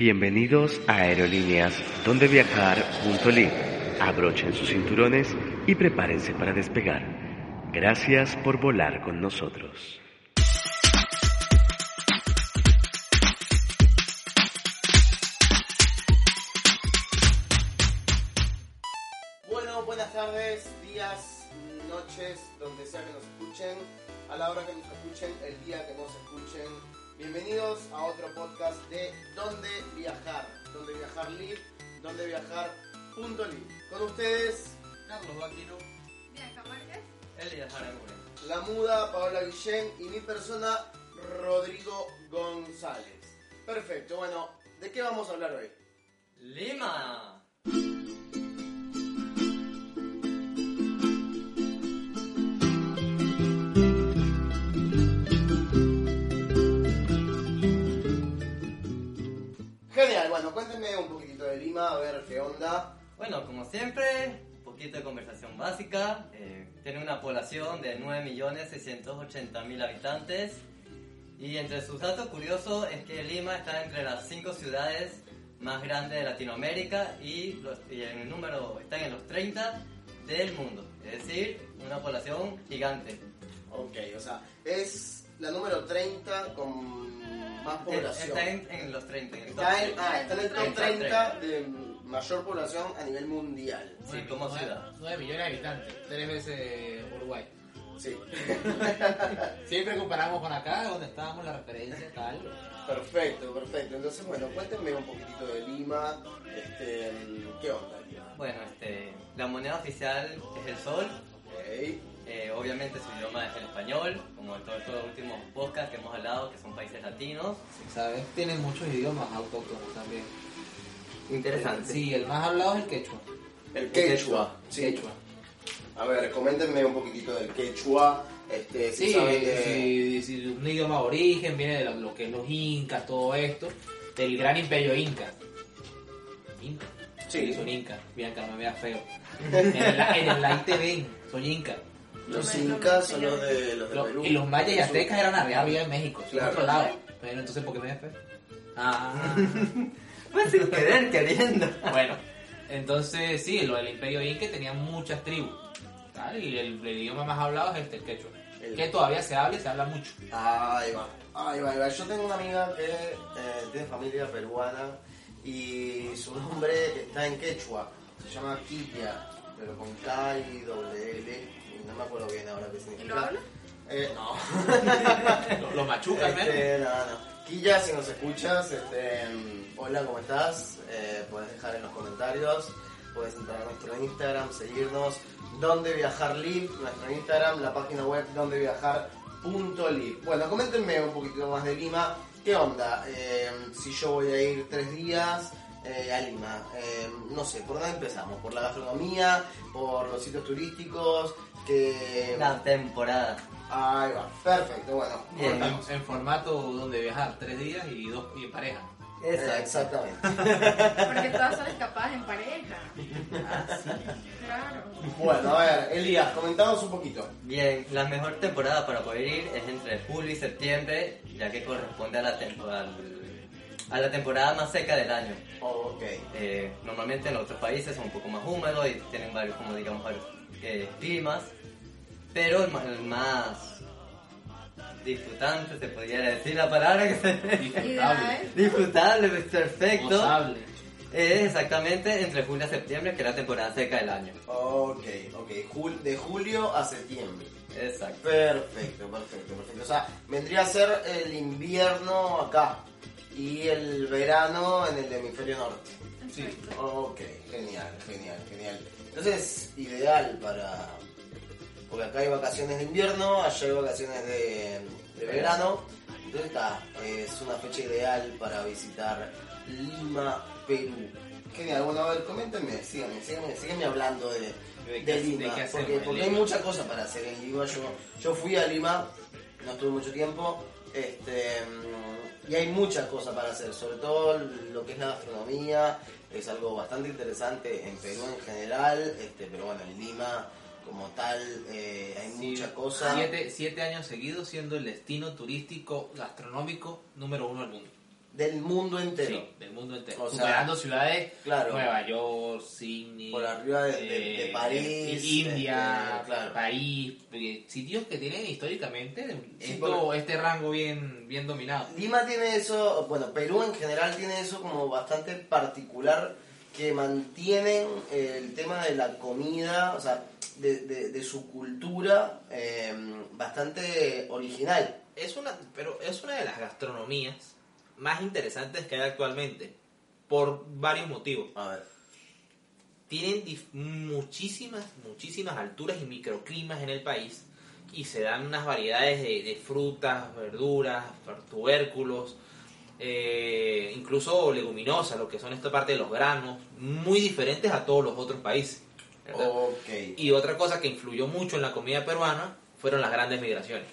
Bienvenidos a Aerolíneas Donde. Abrochen sus cinturones y prepárense para despegar. Gracias por volar con nosotros. Bueno, buenas tardes, días, noches, donde sea que nos escuchen, a la hora que nos escuchen, el día que nos escuchen. Bienvenidos a otro podcast de Dónde Viajar, Dónde Viajar Live, Dónde Viajar punto live. Con ustedes, Carlos Vaquino, Bianca Márquez. Elías Aragón. la muda Paola Guillén y mi persona Rodrigo González. Perfecto, bueno, ¿de qué vamos a hablar hoy? Lima. Genial, bueno, cuéntenme un poquitito de Lima, a ver qué onda. Bueno, como siempre, un poquito de conversación básica. Eh, tiene una población de 9.680.000 habitantes. Y entre sus datos curiosos es que Lima está entre las cinco ciudades más grandes de Latinoamérica y, los- y en el número está en los 30 del mundo. Es decir, una población gigante. Ok, o sea, es la número 30 con más población. Está en, en los 30. en el top Está en, 30. ah, está en el top 30 de mayor población a nivel mundial. Sí, como ciudad. 9 millones de habitantes, tres veces Uruguay. Sí, Siempre comparamos con acá, donde estábamos, la referencia, tal. perfecto, perfecto. Entonces, bueno, cuéntenme un poquitito de Lima. Este, ¿Qué onda Lima? Bueno, este, la moneda oficial es el sol. Ok, Eh, obviamente su idioma es el español, como en todos los últimos podcasts que hemos hablado, que son países latinos. ¿Sabes? Tienen muchos idiomas autóctonos también. Interesante. Sí, el más hablado es el quechua. El quechua. Sí. Quechua. A ver, coméntenme un poquitito del quechua. Este, si Sí, saben de- sí, sí, un idioma de origen, viene de lo, que es los incas, todo esto, del gran imperio inca. Inca. Sí. son incas. Bianca, no me veas feo. En el, en el ven, son incas. Los incas son los de, los de Lo- Perú. y los mayas y aztecas eran arriba, arriba en México, en Claro. otro lado. Pero entonces, ¿por qué me ves feo? Ah. Pues sin querer, queriendo. Bueno, entonces sí, lo del imperio inca tenía muchas tribus. ¿tal? Y el, el idioma más hablado es este, el quechua. El- Que todavía se habla y se habla mucho. Ahí va, ahí va, ahí va. Yo tengo una amiga que eh, tiene familia peruana y su nombre está en quechua. Se llama Quilla, pero con K y doble L. No me acuerdo bien ahora qué significa. ¿Y lo habla? Eh, no. Lo, lo machuca. Este, no, no. Quilla, si nos escuchas, este, mm, hola, ¿cómo estás? Eh, puedes dejar en los comentarios, puedes entrar a nuestro Instagram, seguirnos, donde viajar live, nuestro Instagram, la página web donde viajar.live. Bueno, coméntenme un poquito más de Lima. ¿Qué onda? Eh, si yo voy a ir tres días eh, a Lima, eh, no sé, ¿por dónde empezamos? ¿Por la gastronomía? ¿Por los sitios turísticos? Que... La temporada. Ahí va, perfecto, bueno. En, en formato donde viajar tres días y dos y en pareja. Eh, Exacto. Exactamente. Porque todas son escapadas en pareja. Claro. Bueno, a ver, Elías, comentanos un poquito. Bien, la mejor temporada para poder ir es entre julio y septiembre, ya que corresponde a la, temporada a la temporada más seca del año. Ok. Eh, normalmente en otros países son un poco más húmedos y tienen varios, como digamos, varios eh, climas, pero el, ma- el más disfrutante, se podría decir la palabra que se... Disfrutable. Disfrutable, perfecto, Gozable. es exactamente entre julio y septiembre, que es la temporada seca del año. Ok, ok. Jul- de julio a septiembre. Exacto. Perfecto, perfecto, perfecto. O sea, vendría a ser el invierno acá y el verano en el hemisferio norte. Sí. Ok, genial, genial, genial. Entonces, ideal para... Porque acá hay vacaciones de invierno, allá hay vacaciones de, de verano. Entonces está, es una fecha ideal para visitar Lima, Perú. Genial, bueno, a ver, coméntenme, síganme, síganme, síganme hablando de, ¿De de qué- Lima, de porque, porque hay muchas cosas para hacer en Lima. Yo, yo fui a Lima, no estuve mucho tiempo, este, y hay muchas cosas para hacer, sobre todo lo que es la gastronomía, es algo bastante interesante en Perú en general, este, pero bueno, en Lima como tal eh, hay Sí, muchas cosas. Siete, siete años seguidos siendo el destino turístico gastronómico número uno del mundo. Del mundo entero. Sí, del mundo entero. O sea, Superando ciudades claro. Nueva York, Sydney, Por arriba de- de- de París, India, claro. París, eh, sitios que tienen históricamente Sí, esto- este rango bien, bien dominado. Lima tiene eso, bueno, Perú en general tiene eso como bastante particular que mantienen eh, el tema de la comida, o sea, de, de- de su cultura eh, bastante original. Es una, pero es una de las gastronomías más interesantes que hay actualmente por varios motivos. A ver. tienen muchísimas, muchísimas alturas y microclimas en el país y se dan unas variedades de, de frutas, verduras, tubérculos, eh, incluso leguminosas, lo que son esta parte de los granos, muy diferentes a todos los otros países. Y otra cosa que influyó mucho en la comida peruana fueron las grandes migraciones.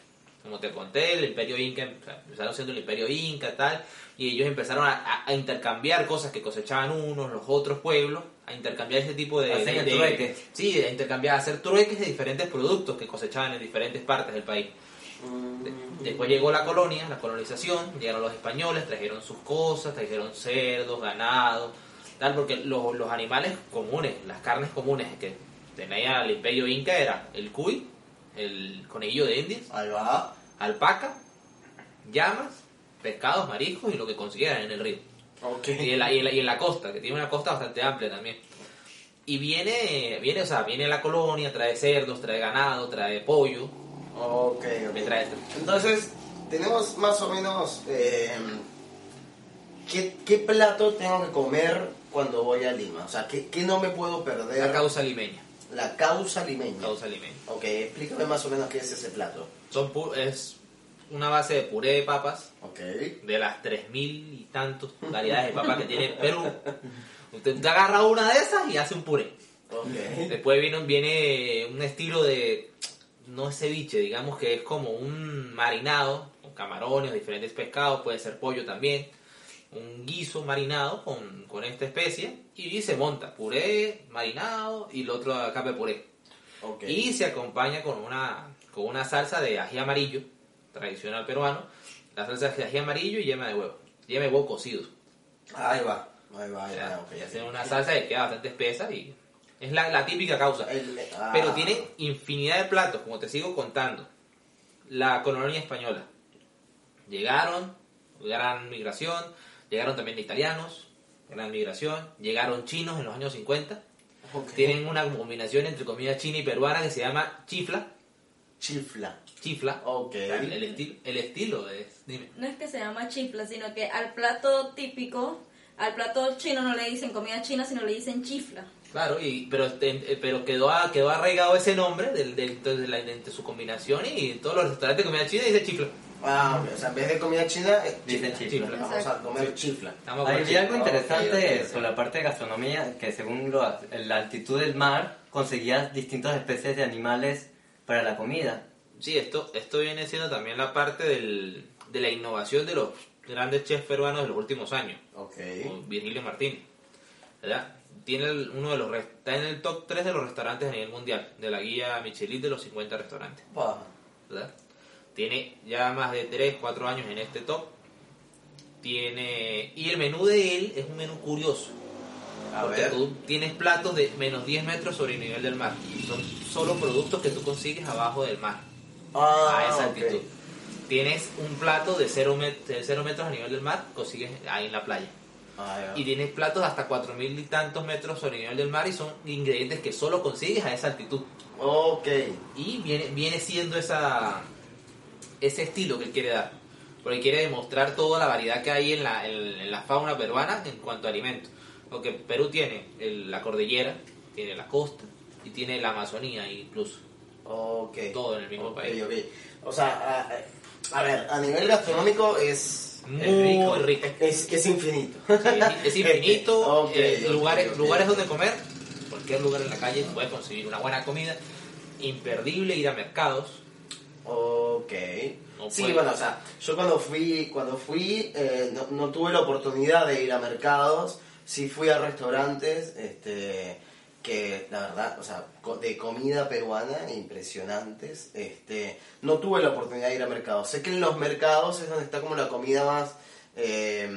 Como te conté, el imperio inca, o sea, empezaron siendo el imperio inca tal, y ellos empezaron a, intercambiar cosas que cosechaban unos, los otros pueblos, a intercambiar ese tipo de... Hacen de- de-. Sí, a intercambiar, a hacer trueques de diferentes productos que cosechaban en diferentes partes del país. Mm, Después llegó la colonia, la colonización, llegaron los españoles, trajeron sus cosas, trajeron cerdos, ganado, tal, porque los, los animales comunes, las carnes comunes que tenía el imperio inca era el cuy, el conejillo de indias, alpaca, llamas, pescados, mariscos y lo que consiguieran en el río. Y en, la, y, en la, y en la costa, que tiene una costa bastante amplia también. Y viene, viene, o sea, viene la colonia, trae cerdos, trae ganado, trae pollo, Ok, trae Entonces, tenemos más o menos eh, ¿qué, qué plato tengo que comer cuando voy a Lima. O sea, ¿qué, qué no me puedo perder? la causa limeña. La causa limeña. Causa limeña. Ok, explícame más o menos qué es ese plato. Son pu- es una base de puré de papas, Ok. de las 3.000 y tantos variedades de papas que tiene Perú. Usted agarra una de esas y hace un puré. Ok. Después viene, viene un estilo de, no es ceviche, digamos que es como un marinado con camarones, diferentes pescados, puede ser pollo también. Un guiso marinado con, con esta especie y se monta puré, marinado y el otro capa de puré. Y se acompaña con una, con una salsa de ají amarillo, tradicional peruano. La salsa de ají amarillo y yema de huevo. Yema de huevo cocido. Ahí va. Ahí va, ahí Ya, va. hacen una salsa que queda bastante espesa y es la, la típica causa. El- ah. Pero tiene infinidad de platos, como te sigo contando. La colonia española. Llegaron, gran migración, llegaron también italianos, gran migración, llegaron chinos en los años 50. Ok. Tienen una combinación entre comida china y peruana que se llama chifla. Chifla. Chifla. Ok. El, el estilo, el estilo es, dime. No es que se llama chifla, sino que al plato típico, al plato chino no le dicen comida china, sino le dicen chifla. Claro, y, pero, eh, pero quedó, quedó arraigado ese nombre del, del- de, la- de su combinación y todos los restaurantes de comida china dicen chifla. Ah. O sea, en vez de comida china, es Dicen chifla. Vamos a comer chifla. Hay chifla. algo interesante ok, ok. sobre la parte de gastronomía, que según lo- la altitud del mar, conseguías distintas especies de animales para la comida. Sí, esto, esto viene siendo también la parte del, de la innovación de los grandes chefs peruanos de los últimos años, Ok. Virgilio Martín. ¿verdad? Tiene uno de los está en el top 3 de los restaurantes a nivel mundial, de la guía Michelin de los 50 restaurantes. Pa. ¿verdad? Tiene ya más de 3, 4 años en este top. Tiene y el menú de él es un menú curioso. A porque ver. tú tienes platos de menos 10 metros sobre el nivel del mar. Son solo productos que tú consigues abajo del mar, Ah, a esa altitud. Tienes un plato de 0, de cero metros a nivel del mar, consigues ahí en la playa. Y tienes platos hasta 4.000 y tantos metros sobre el nivel del mar y son ingredientes que solo consigues a esa altitud. Ok. Y viene, viene siendo esa, ese estilo que él quiere dar. Porque quiere demostrar toda la variedad que hay en la, en, en la fauna peruana en cuanto a alimentos. Porque Perú tiene el- la cordillera, tiene la costa y tiene la Amazonía incluso. Ok. Todo en el mismo Ok, país. O sea, A ver, a nivel gastronómico es, Muy rico. es, es infinito. Es infinito. Eh, lugares, lugares donde comer, cualquier lugar en la calle puedes conseguir una buena comida. Imperdible ir a mercados. Ok. No sí, bueno, o sea, yo cuando fui, cuando fui eh, no, no tuve la oportunidad de ir a mercados, sí fui a restaurantes, este, que la verdad, o sea, de comida peruana impresionantes, este, no tuve la oportunidad de ir a mercados. Sé que en los mercados es donde está como la comida más... eh,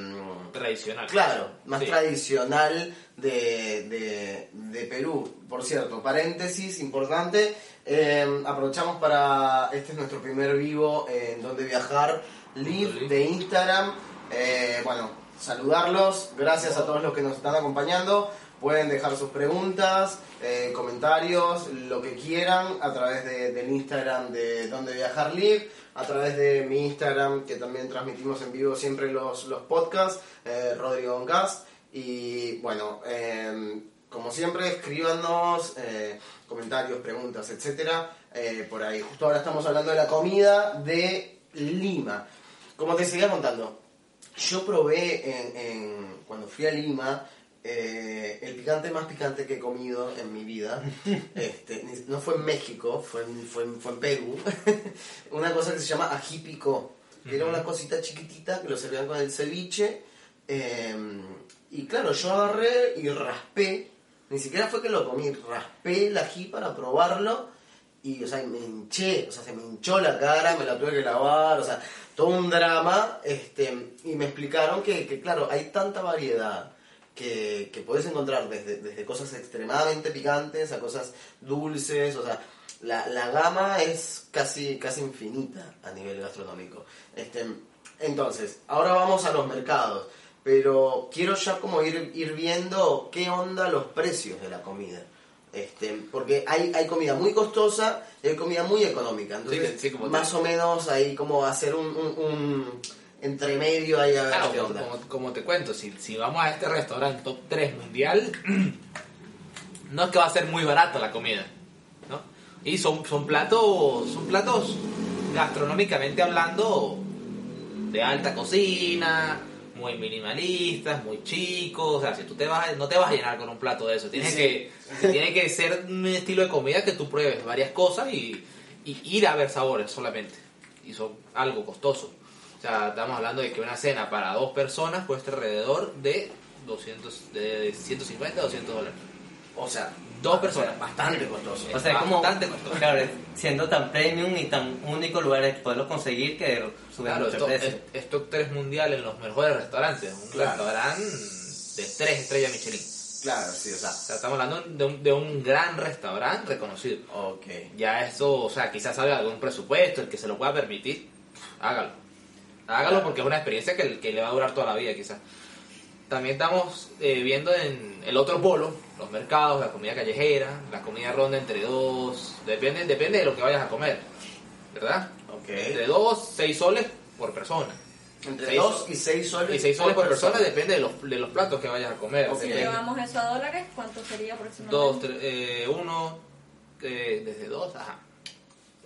Tradicional. Claro, más Sí. tradicional de, de- de Perú. Por cierto, paréntesis importante, eh, aprovechamos para, este es nuestro primer vivo en Donde Viajar, live Live. de Instagram. Eh, bueno, saludarlos, gracias a todos los que nos están acompañando. Pueden dejar sus preguntas, eh, comentarios, lo que quieran a través de- del Instagram de Donde Viajar Live, a través de mi Instagram, que también transmitimos en vivo siempre los, los podcasts, eh, Rodrigo Oncast. Y bueno, eh, como siempre, escríbanos eh, comentarios, preguntas, etcétera, por ahí. Justo ahora estamos hablando de la comida de Lima. Como te seguía contando, yo probé en- cuando fui a Lima eh, el picante más picante que he comido en mi vida. Este, no fue en México, fue en, fue en- fue en Perú. una cosa que se llama ají picó. que Era una cosita chiquitita que lo servían con el ceviche. eh, y claro, yo agarré y raspé. Ni siquiera fue que lo comí, raspé el ají para probarlo y, o sea, me hinché, o sea, se me hinchó la cara, me la tuve que lavar, o sea, todo un drama, este, y me explicaron que, que, claro, hay tanta variedad que, que puedes encontrar desde, desde cosas extremadamente picantes a cosas dulces, o sea, la, la gama es casi, casi infinita a nivel gastronómico. Este, entonces, ahora vamos a los mercados, pero quiero ya como ir, ir viendo qué onda los precios de la comida. Este, porque hay, hay comida muy costosa y hay comida muy económica. Entonces, Sí, sí, como más o menos ahí como hacer un, un, un entremedio ahí a ver Claro, qué como, onda. como- como te cuento, si, si vamos a este restaurante top 3 mundial, no es que va a ser muy barato la comida, ¿no? Y son, son platos, son platos gastronómicamente hablando de alta cocina, muy minimalistas, muy chicos, o sea, si tú te vas, a- no te vas a llenar con un plato de eso, tienes Sí. que, tiene que ser un estilo de comida que tú pruebes varias cosas y, y ir a ver sabores solamente, y son algo costoso. O sea, estamos hablando de que una cena para dos personas cuesta alrededor de 200, de 150 a 200 dólares. O sea, Dos personas. bastante costoso. O sea, como, Bastante costoso. claro, siendo tan premium y tan único lugar de poderlo conseguir que sube Claro, mucho precio. es, es top 3 mundial en los mejores restaurantes. Un Claro. restaurante de 3 estrellas Michelin. Claro, sí, o sea. O sea, estamos hablando de un, de un gran restaurante reconocido. Ok. Ya eso, o sea, quizás salga algún presupuesto, el que se lo pueda permitir, hágalo. Hágalo porque es una experiencia que, que le va a durar toda la vida, quizás. También estamos eh, viendo en el otro polo, los mercados, la comida callejera, la comida ronda entre dos, depende, depende de lo que vayas a comer, ¿verdad? Entre dos, seis soles por persona. Entre Seis 2 so- y 6 soles. Y seis soles por persona depende de los, de los platos que vayas a comer. Ok. Si llevamos eso a dólares, ¿cuánto sería aproximadamente? Dos, tres, eh, uno, eh, desde dos, ajá.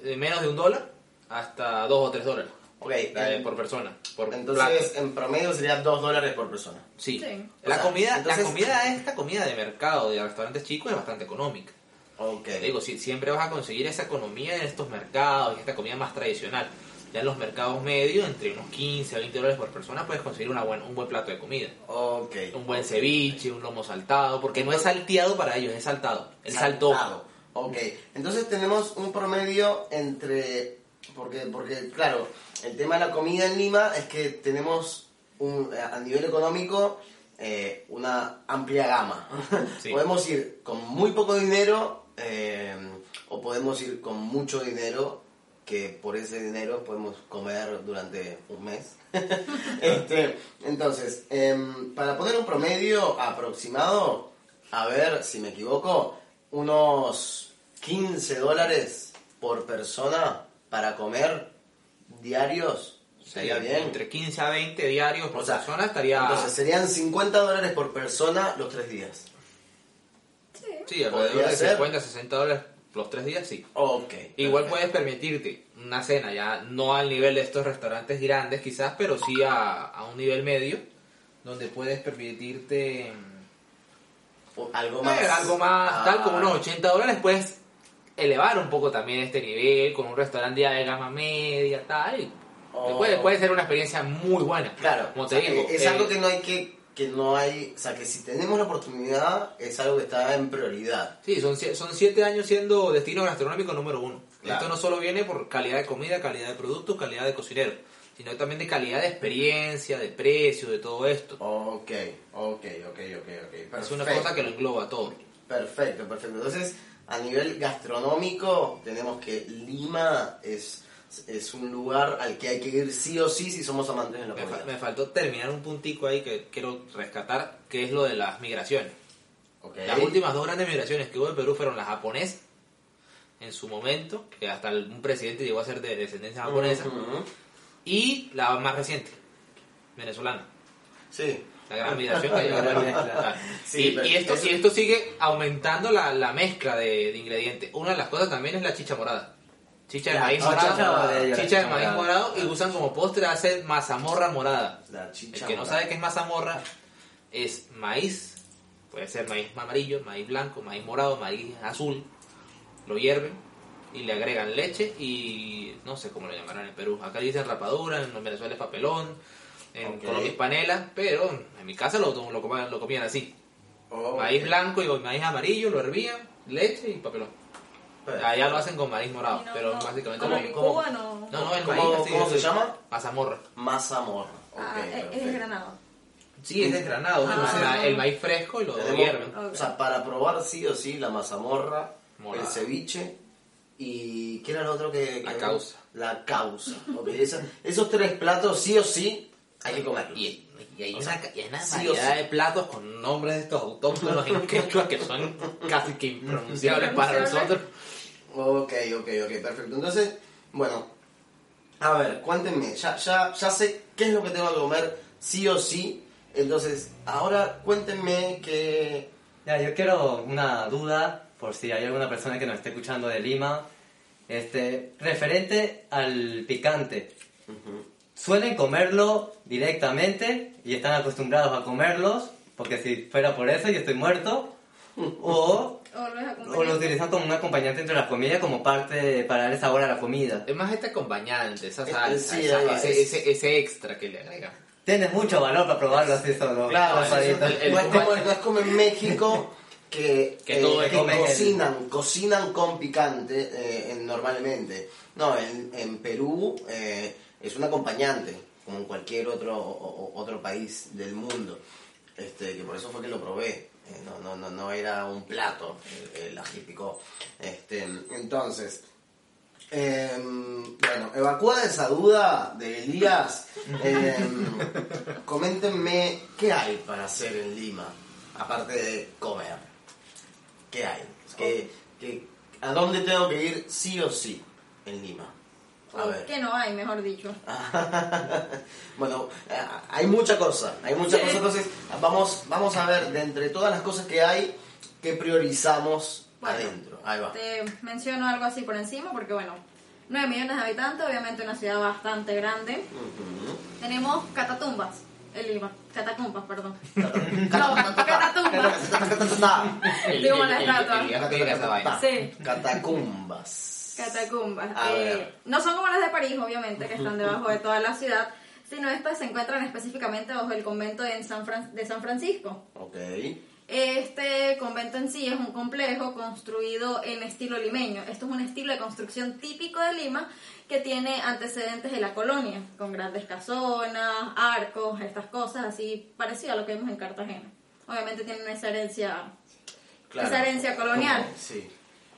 De menos de un dólar hasta dos o tres dólares Ok. eh, en- por persona. Por entonces, plato. en promedio sería 2 dólares por persona. Sí. Sí. La O sea, comida, entonces- la comida, esta comida de mercado, de restaurantes chicos, es bastante económica. Ok. Te digo, si, siempre vas a conseguir esa economía en estos mercados y esta comida más tradicional. Ya en los mercados medios, entre unos 15 a 20 dólares por persona, puedes conseguir una buen, un buen plato de comida. Ok. Un buen ceviche, un lomo saltado, porque no es salteado para ellos, es saltado. El saltó. Saltado. Ok. Entonces tenemos un promedio entre. Porque, porque, claro, el tema de la comida en Lima es que tenemos un, a nivel económico eh, una amplia gama. Sí. podemos ir con muy poco dinero eh, o podemos ir con mucho dinero que por ese dinero podemos comer durante un mes. este, entonces, em, para poner un promedio aproximado, a ver si me equivoco, unos 15 dólares por persona para comer diarios. Sería bien. Entre 15 a 20 diarios por O sea, persona estaría... Entonces serían 50 dólares por persona los tres días. Sí. sí, alrededor de ser. 50, 60 dólares los tres días sí. Ok. Igual perfecto. puedes permitirte una cena ya no al nivel de estos restaurantes grandes quizás, pero sí a, a un nivel medio, donde puedes permitirte O Algo eh, más. algo más, Ah, tal como unos 80 dólares, puedes elevar un poco también este nivel con un restaurante ya de gama media, tal. Oh. Puede, puede ser una experiencia muy buena. Claro, como o te sea, digo. es eh, algo que no hay que, que no hay, o sea, que si tenemos la oportunidad es algo que está en prioridad. Sí, son, son siete años siendo destino gastronómico número uno. Claro. Esto no solo viene por calidad de comida, calidad de producto, calidad de cocinero, sino también de calidad de experiencia, de precio, de todo esto. Ok, ok, ok, ok, ok. Es una perfecto. cosa que lo engloba todo. Perfecto, perfecto. Entonces, a nivel gastronómico, tenemos que Lima es, es un lugar al que hay que ir sí o sí si somos amantes de la Me, fa- comida. me faltó terminar un puntico ahí que quiero rescatar, que es lo de las migraciones. Ok. Las últimas dos grandes migraciones que hubo en Perú fueron la japonesa, en su momento, que hasta un presidente llegó a ser de descendencia japonesa, Ujú. y la más reciente, venezolana. Sí. La gran migración que La gran mezcla. Claro. Sí, y, esto, eso- y esto sigue aumentando la, la mezcla de, de ingredientes. Una de las cosas también es la chicha morada. Chicha de maíz morado. Chicha de maíz morado y usan como postre hacer mazamorra morada. La El que no sabe qué es mazamorra es maíz, puede ser maíz amarillo, maíz blanco, maíz morado, maíz azul. Lo hierven y le agregan leche y no sé cómo lo llamarán en Perú. Acá dicen rapadura, en Venezuela es papelón, en Ok. Colombia es panela, pero en mi casa lo, lo, comían, lo comían así. Maíz blanco y maíz amarillo, lo hervían, leche y papelón. Allá lo hacen con maíz morado, no- pero no, básicamente como. Cuba no. No, no, el ¿Cómo- maíz así, cómo se llama? Mazamorra. Mazamorra. Ah, es- es perfecto. desgranado. Sí, es desgranado, Ah. o sea, el maíz fresco y lo hierven. O sea, para probar sí o sí la mazamorra, Morada. el ceviche y ¿qué era lo otro que, La causa. La causa. esos tres platos sí o sí hay que comerlos. Y, y hay O una, sea, y hay una sí variedad sí. de platos con nombres de estos autóctonos en quechua que son casi que impronunciables para nosotros. Ok, ok, ok, perfecto. Entonces, bueno, a ver, cuéntenme, ya, ya, ya sé qué es lo que tengo que comer sí o sí. Entonces, ahora cuéntenme que... Ya, yo quiero una duda, por si hay alguna persona que nos esté escuchando de Lima, este, referente al picante. ¿Suelen comerlo directamente y están acostumbrados a comerlos? Porque si fuera por eso yo estoy muerto. O, O lo deja o lo utilizan como un acompañante entre las comidas como parte para darle sabor a la comida. Es más este acompañante, esa Eh, salsa, sí, esa- ese, es- ese, ese extra que le agregan. Tiene mucho valor para probarlo así solo. Claro, no, es como, no es como en México que, Que eh, todo que come el- cocinan, cocinan con picante eh, en- normalmente. No, en, en Perú eh, es un acompañante, como en cualquier otro, o- otro país del mundo. Este, que por eso fue que lo probé. Eh, no, no, no, no era un plato el, el ají picó. Este, entonces, em, bueno, evacuada esa duda de Elías, em, coméntenme qué hay para hacer en Lima, aparte de comer. ¿Qué hay? ¿Qué- qué- ¿A dónde tengo que ir sí o sí en Lima? A ver. que no hay, mejor dicho. bueno, eh, hay mucha cosa, hay mucha cosa, entonces vamos, vamos a ver de entre todas las cosas que hay, qué priorizamos Bueno, adentro. Ahí va. Te menciono algo así por encima porque, bueno, 9 millones de habitantes, obviamente una ciudad bastante grande. Ujú. Tenemos catatumbas en Lima. Catacumbas, perdón. Catatumbas. Digo, la estatua. el- el- el- el-. Sí. Catacumbas. Catacumbas. A Eh, no son como las de París, obviamente, que están debajo de toda la ciudad, sino estas se encuentran específicamente bajo el convento de San, Fran- de San Francisco. Ok. Este convento en sí es un complejo construido en estilo limeño. Esto es un estilo de construcción típico de Lima que tiene antecedentes de la colonia, con grandes casonas, arcos, estas cosas así parecido a lo que vemos en Cartagena. Obviamente tienen esa herencia, Claro. esa herencia colonial. Sí.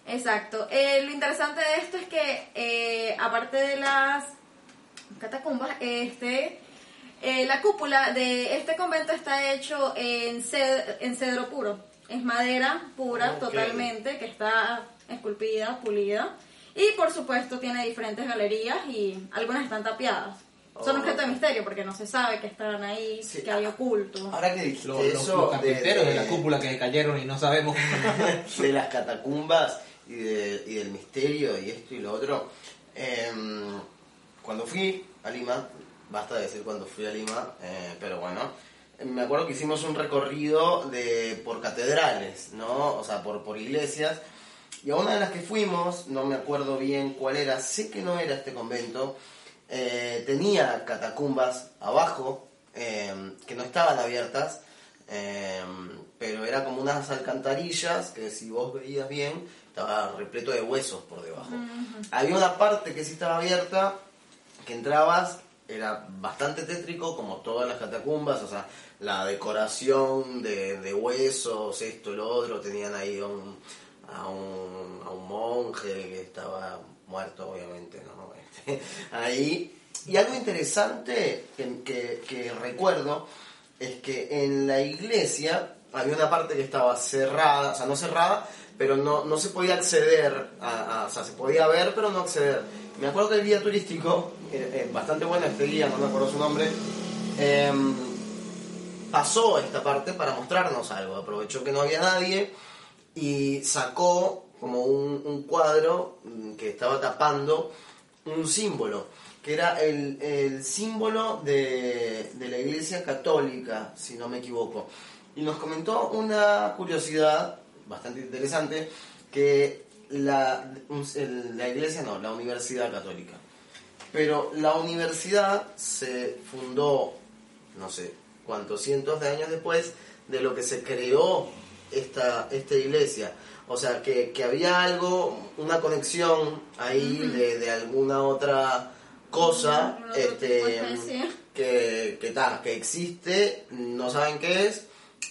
Exacto. Eh, lo interesante de esto es que, eh, aparte de las catacumbas, este, eh, la cúpula de este convento está hecho en, ced- en cedro puro. Es madera pura totalmente, que está esculpida, pulida. Y por supuesto tiene diferentes galerías y algunas están tapiadas. Son Oh. objeto de misterio porque no se sabe que están ahí, Sí. que hay oculto. Ahora que dijiste Los, eso los de- carpinteros de, de- la cúpula que cayeron y no sabemos. de las catacumbas, y, de- y del misterio y esto y lo otro. Em, cuando fui a Lima, basta de decir cuando fui a Lima, eh, pero bueno, me acuerdo que hicimos un recorrido de por catedrales, ¿no? O sea, por, por iglesias. Y a una de las que fuimos, no me acuerdo bien cuál era, sé que no era este convento, eh, tenía catacumbas abajo, eh, que no estaban abiertas, eh, pero era como unas alcantarillas que si vos veías bien, estaba repleto de huesos por debajo. Había una parte que sí estaba abierta, que entrabas, era bastante tétrico, como todas las catacumbas, o sea, la decoración de, de huesos, esto, lo otro, tenían ahí a un, a un, a un monje que estaba muerto, obviamente, ¿no? Este, ahí. Y algo interesante que, que- que recuerdo es que en la iglesia había una parte que estaba cerrada, o sea, no cerrada, pero no, no se podía acceder, a, a- o sea, se podía ver, pero no acceder. Me acuerdo que el guía turístico, eh, eh, bastante bueno este guía, no me acuerdo su nombre, em, pasó esta parte para mostrarnos algo. Aprovechó que no había nadie y sacó como un, un cuadro mm, que estaba tapando un símbolo, que era el, el símbolo de, de la Iglesia Católica, si no me equivoco. Y nos comentó una curiosidad bastante interesante, que la, la Iglesia, no, la Universidad Católica. Pero la universidad se fundó, no sé cuántos cientos de años después de lo que se creó esta, esta iglesia. O sea, que, que había algo, una conexión ahí de, de alguna otra cosa este, que, que, ta, que existe, no saben qué es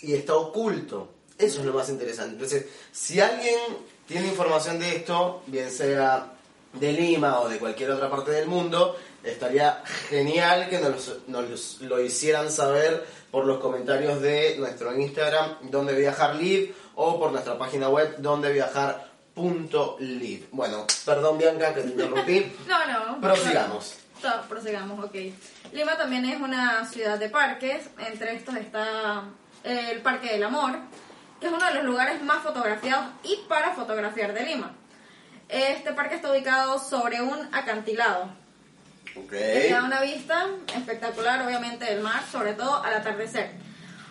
y está oculto. Eso es lo más interesante. Entonces, si alguien tiene información de esto, bien sea de Lima o de cualquier otra parte del mundo, estaría genial que nos, nos lo hicieran saber por los comentarios de nuestro Instagram, donde viajar live, o por nuestra página web, donde viajar.live. Bueno, perdón Bianca que te interrumpí. No, no. Prosigamos. No, prosigamos, ok. Lima también es una ciudad de parques. Entre estos está el Parque del Amor, que es uno de los lugares más fotografiados y para fotografiar de Lima. Este parque está ubicado sobre un acantilado. Ok. que da una vista espectacular, obviamente, del mar, sobre todo al atardecer.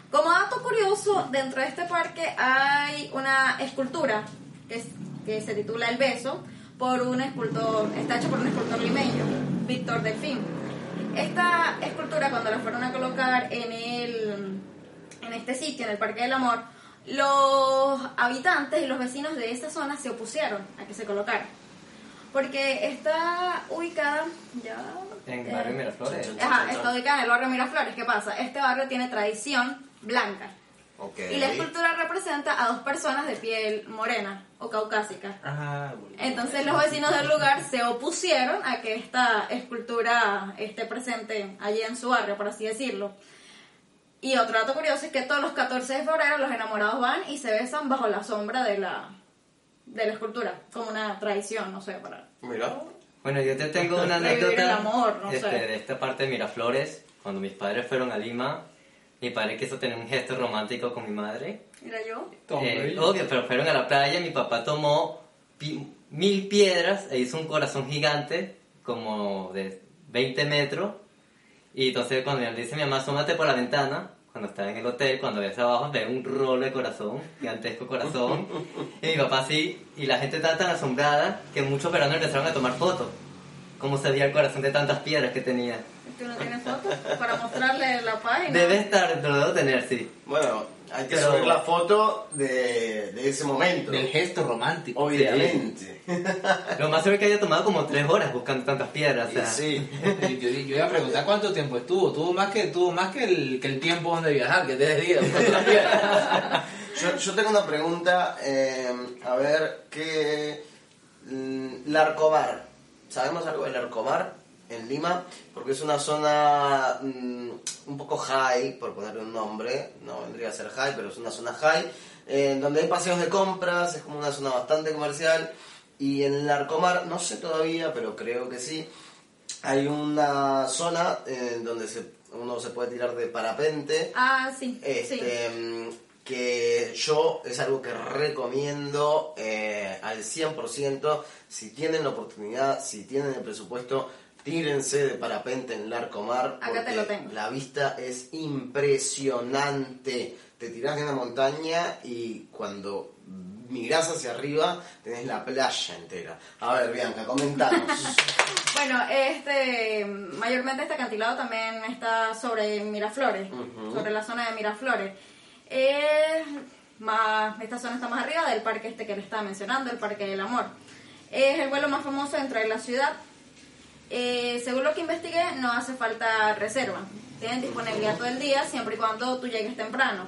Como dato curioso, dentro de este parque hay una escultura que, es- que se titula El Beso, por un escultor, está hecho por un escultor limeño, Víctor Delfín. Esta escultura, cuando la fueron a colocar en, el, en este sitio, en el Parque del Amor, los habitantes y los vecinos de esa zona se opusieron a que se colocara. Porque está ubicada ya En eh, Barrio Miraflores. Ajá, está ubicada en el barrio Miraflores. ¿Qué pasa? Este barrio tiene tradición blanca. Ok. Y la escultura representa a dos personas de piel morena o caucásica. Ah, bueno. Entonces los vecinos del lugar se opusieron a que esta escultura esté presente allí en su barrio, por así decirlo. Y otro dato curioso es que todos los 14 de febrero los enamorados van y se besan bajo la sombra de la, de la escultura, como una tradición, no sé, para... Mira. Bueno, yo te tengo una anécdota el amor, no este, sé. de esta parte de Miraflores. Cuando mis padres fueron a Lima, mi padre quiso tener un gesto romántico con mi madre. Mira yo. Eh, obvio, pero fueron a la playa, mi papá tomó pi- mil piedras e hizo un corazón gigante, como de 20 metros. Y entonces cuando él dice, mi mamá, asómate por la ventana, cuando estaba en el hotel, cuando ves abajo, ve un rolo de corazón, gigantesco corazón. y mi papá así, y la gente estaba tan asombrada que muchos veranos empezaron a tomar fotos. Cómo se veía el corazón de tantas piedras que tenía. ¿Tú no tienes fotos para mostrarle la página? Debe estar, lo debo tener, sí. Bueno, hay que Pero- subir la foto de, de ese momento. Del gesto romántico. Obviamente. Lo más seguro es que haya tomado como tres horas buscando tantas piedras. o Y sea. sí. Yo, yo iba a preguntar cuánto tiempo estuvo. Tuvo más que, tuvo más que, el, que el tiempo donde viajar, que te días. Yo, yo tengo una pregunta, eh, a ver, ¿qué... mm, Larcomar. ¿Sabemos algo del Larcomar en Lima? Porque es una zona mm, un poco high, por ponerle un nombre, no vendría a ser high, pero es una zona high, eh, donde hay paseos de compras, es como una zona bastante comercial, y en Larcomar, no sé todavía, pero creo que sí, hay una zona en donde se, uno se puede tirar de parapente. Ah, sí, sí. Este, mm, que yo es algo que recomiendo eh, al 100%. Si tienen la oportunidad, si tienen el presupuesto, tírense de parapente en Larcomar. Acá te lo tengo. La vista es impresionante. Te tirás de una montaña y cuando mirás hacia arriba tenés la playa entera. A ver, Bianca, comentanos. Bueno, este, mayormente este acantilado también está sobre Miraflores, sobre la zona de Miraflores. Es más, esta zona está más arriba del parque este que le estaba mencionando, el Parque del Amor. Es el vuelo más famoso dentro de la ciudad. Eh, según lo que investigué, no hace falta reserva. Tienen disponibilidad todo el día, siempre y cuando tú llegues temprano.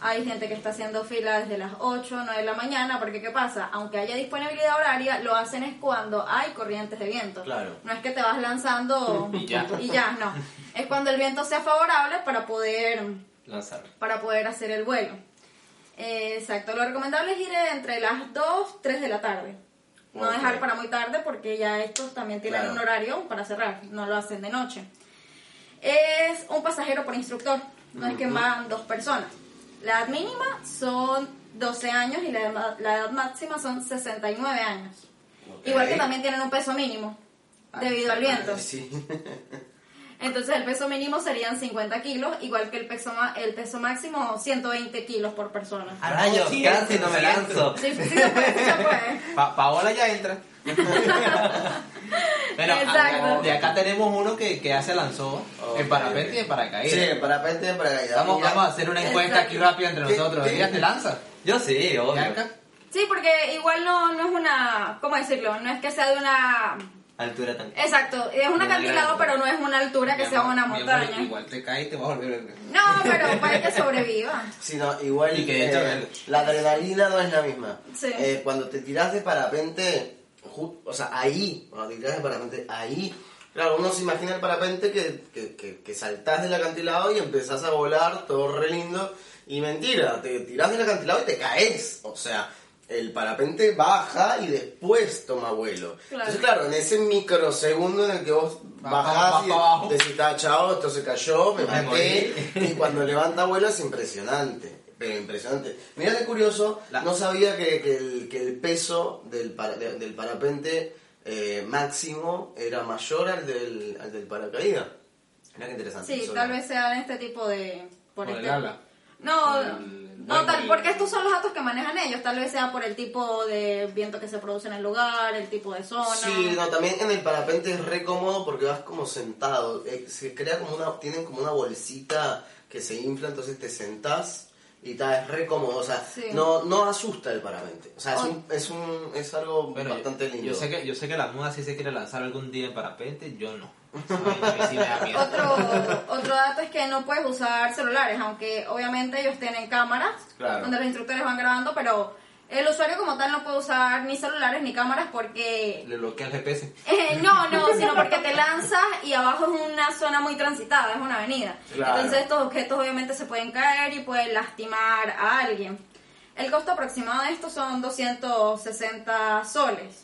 Hay gente que está haciendo fila desde las 8 o 9 de la mañana, porque ¿qué pasa? Aunque haya disponibilidad horaria, lo hacen es cuando hay corrientes de viento. Claro. No es que te vas lanzando Y ya. y ya, no. Es cuando el viento sea favorable para poder, Lanzar. para poder hacer el vuelo. Eh, exacto, lo recomendable es ir entre las 2, 3 de la tarde. No dejar para muy tarde porque ya estos también tienen Claro. un horario para cerrar, no lo hacen de noche. Es un pasajero por instructor, no es que van dos personas. La edad mínima son 12 años y la edad, la edad máxima son 69 años. Igual que también tienen un peso mínimo debido al viento. Sí. Entonces el peso mínimo serían 50 kilos, igual que el peso, ma- el peso máximo 120 kilos por persona. Ah, Rayos, sí, casi no me lanzo. Sí, sí se puede, sí se puede. Pa- Paola ya entra. Bueno, Exacto. a- de acá tenemos uno que, que ya se lanzó Ok. en parapente y en paracaídas. Sí, en parapente, en paracaídas. Vamos, vamos a hacer una encuesta aquí rápida entre ¿Qué- nosotros. ¿Ella te lanza? Yo sí, obvio. Sí, porque igual no, no es una, ¿cómo decirlo? No es que sea de una... Altura tan. Exacto, es un acantilado, pero no es una altura que sea una montaña. Igual te caes y te vas a volver. No, pero puede que sobreviva. Sí, no, igual Y que eh, la adrenalina no es la misma. Sí. Eh, cuando te tiras de parapente, o sea, ahí, cuando te tiras de parapente, ahí, claro, uno se imagina el parapente que, que, que, que saltás del acantilado y empezás a volar, todo re lindo, y mentira, te tirás del acantilado y te caes, o sea, el parapente baja y después toma vuelo. Claro. Entonces, claro, en ese microsegundo en el que vos bajás y decís, "Ah, chao, esto se cayó, me maté, y cuando levanta vuelo es impresionante. Pero impresionante. Mira qué curioso, La- no sabía que, que el, que el peso del, para- de- del parapente eh, máximo era mayor al del, al del paracaídas. Mira qué interesante. Sí, tal vez sea en este tipo de... Por el este- ala. No, Por el- no tal, porque estos son los datos que manejan ellos. Tal vez sea por el tipo de viento que se produce en el lugar, el tipo de zona. Sí, no, también en el parapente es re cómodo porque vas como sentado. eh, se crea como una, tienen como una bolsita que se infla, entonces te sentás y ta, es re cómodo. O sea, Sí. no, no asusta el parapente. O sea, es, un, es, un, es algo Bueno, bastante lindo. yo sé que yo sé que la muda sí se quiere lanzar algún día en parapente, yo no. Sí me da miedo. Otro, otro dato es que no puedes usar celulares, aunque obviamente ellos tienen cámaras Claro. donde los instructores van grabando, pero el usuario como tal no puede usar ni celulares ni cámaras porque... Le bloquea el GPS. Eh, no, no, sino porque te lanzas y abajo es una zona muy transitada, es una avenida. Claro. Entonces estos objetos obviamente se pueden caer y pueden lastimar a alguien. El costo aproximado de esto son 260 soles,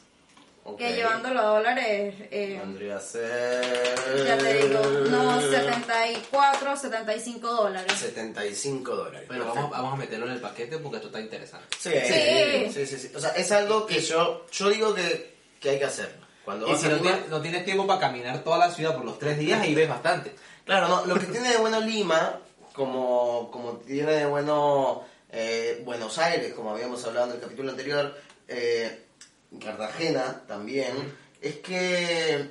Que llevándolo a dólares... eh, Vendría a ser. ya te digo, unos 74, 75 dólares. 75 dólares. Pero Perfecto. vamos, vamos a meterlo en el paquete porque esto está interesante. Sí, Sí. sí, sí, sí. O sea, es algo que yo, yo digo que, que hay que hacer. Cuando Y vas si a no Lima- tienes, no tienes tiempo para caminar toda la ciudad por los tres días, ahí ves bastante. Claro, no, lo que tiene de bueno Lima, como, como tiene de bueno eh, Buenos Aires, como habíamos hablado en el capítulo anterior, eh, Cartagena también, es que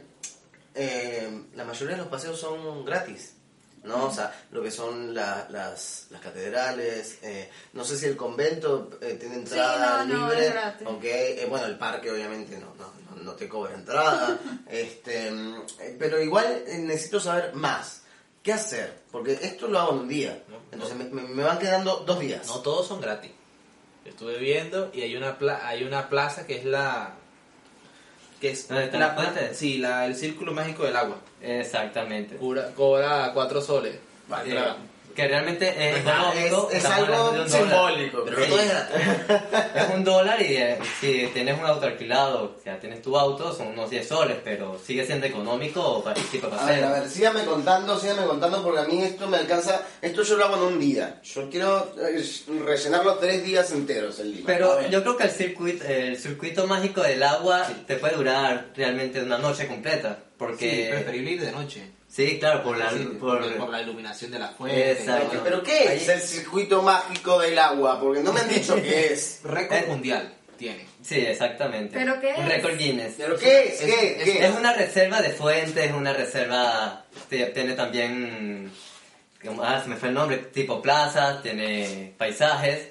eh, la mayoría de los paseos son gratis. ¿no? O sea, lo que son la- las, las catedrales, eh, no sé si el convento eh, tiene entrada no, no, libre, es gratis. aunque, eh, bueno, el parque obviamente no, no, no, no te cobra entrada, este, eh, pero igual eh, necesito saber más. ¿Qué hacer? Porque esto lo hago en un día, No, entonces no. Me, me- me van quedando dos días. No todos son gratis. Yo estuve viendo y hay una pla- hay una plaza que es la que es ¿Dónde están la- las fuentes? sí, la, el círculo mágico del agua. Exactamente. Cobra, cobra cuatro soles. para Eh, entrar. Que realmente es Es, económico. es hablando algo simbólico. Pero todo es gratuito. Es un dólar y eh, si tienes un auto alquilado, o sea, tienes tu auto, son unos 10 soles, pero sigue siendo económico para tipo A ver, paseo. a ver, sígame contando, sígame contando porque a mí esto me alcanza. Esto yo lo hago en un día. Yo quiero eh, rellenarlo tres días enteros el día. Pero yo creo que el circuito, el circuito mágico del agua te puede durar realmente una noche completa. Sí, Porque. preferible ir de noche. Sí, claro, por la. Sí, por, por, por la iluminación de la fuente. Exacto. ¿Pero, pero qué es el circuito mágico del agua? Porque no me han dicho qué es. Récord Eh. mundial tiene. Sí, exactamente. ¿Pero qué Un es? récord Guinness. ¿Pero qué es? Es- ¿Qué? es- ¿Qué? Es una reserva de fuentes, es una reserva. Tiene también. Ah, se me fue el nombre. Tipo plazas, tiene paisajes.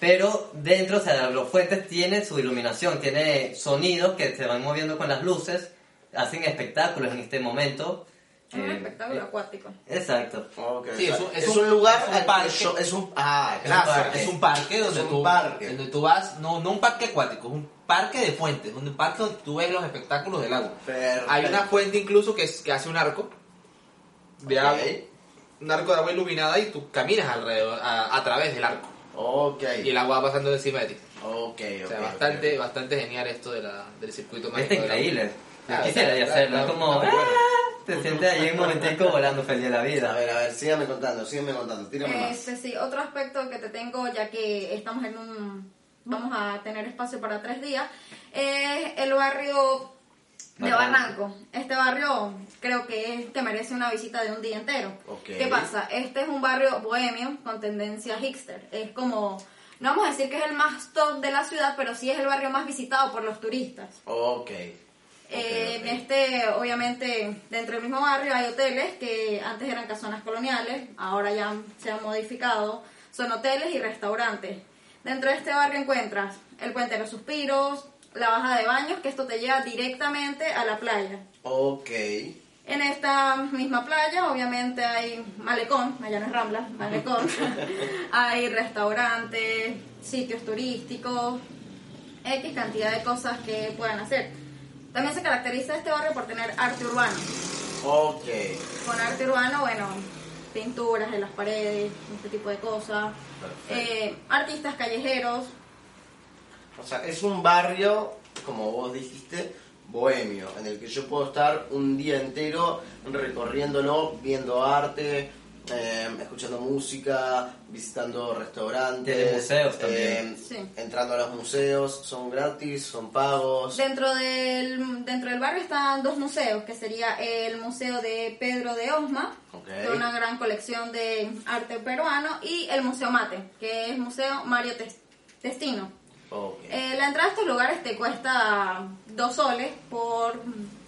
Pero dentro, o sea, los fuentes tienen su iluminación, tiene sonidos que se van moviendo con las luces, hacen espectáculos en este momento. Es un espectáculo eh, acuático. Exacto. Sí, es un- es, es un, un- lugar es un parque. es un ah, Es un gracias. parque, es un parque donde Es un tú parque. donde tú vas, no, no un parque acuático, es un parque de fuentes, un parque donde tú ves los espectáculos del agua. Perfecto. Hay una fuente incluso que, es, que hace un arco de agua, un arco de agua iluminada y tú caminas alrededor, a, a través del arco Ok. y el agua va pasando encima de ti. Ok, O sea, bastante, bastante genial esto de la, del circuito mágico. Está increíble. Yo Ah, quisiera está- hacerlo. Es como. ¡ah! Te sientes ahí un momentico volando feliz de la A vida. ver, a ver, sígame contando, sígame contando, tírame más. Este, sí, otro aspecto que te tengo, ya que estamos en un... Vamos a tener espacio para tres días, es el barrio de Barranco. Barranco. Este barrio creo que, es, que merece una visita de un día entero. Ok. ¿Qué pasa? Este es un barrio bohemio con tendencia hipster. Es como... No vamos a decir que es el más top de la ciudad, pero sí es el barrio más visitado por los turistas. Ok. Eh. En este, obviamente, dentro del mismo barrio hay hoteles que antes eran casonas coloniales, ahora ya se han modificado, son hoteles y restaurantes. Dentro de este barrio encuentras el Puente de los Suspiros, la Baja de Baños, que esto te lleva directamente a la playa. Ok. En esta misma playa, obviamente, hay malecón, allá no es Rambla, malecón. hay restaurantes, sitios turísticos, X cantidad de cosas que puedan hacer. También se caracteriza este barrio por tener arte urbano. Ok. Con arte urbano, bueno, pinturas en las paredes, este tipo de cosas. Perfecto. Eh, artistas callejeros, O sea, es un barrio, como vos dijiste, bohemio, en el que yo puedo estar un día entero recorriéndolo, viendo arte, eh, escuchando música, visitando restaurantes. Museos también. eh, Sí. Entrando a los museos, son gratis, son pagos. Dentro del, dentro del barrio están dos museos, que sería el Museo de Pedro de Osma, Ok. de una gran colección de arte peruano, y el Museo Mate, que es Museo Mario Tes- Testino. Ok. Eh, la entrada a estos lugares te cuesta dos soles por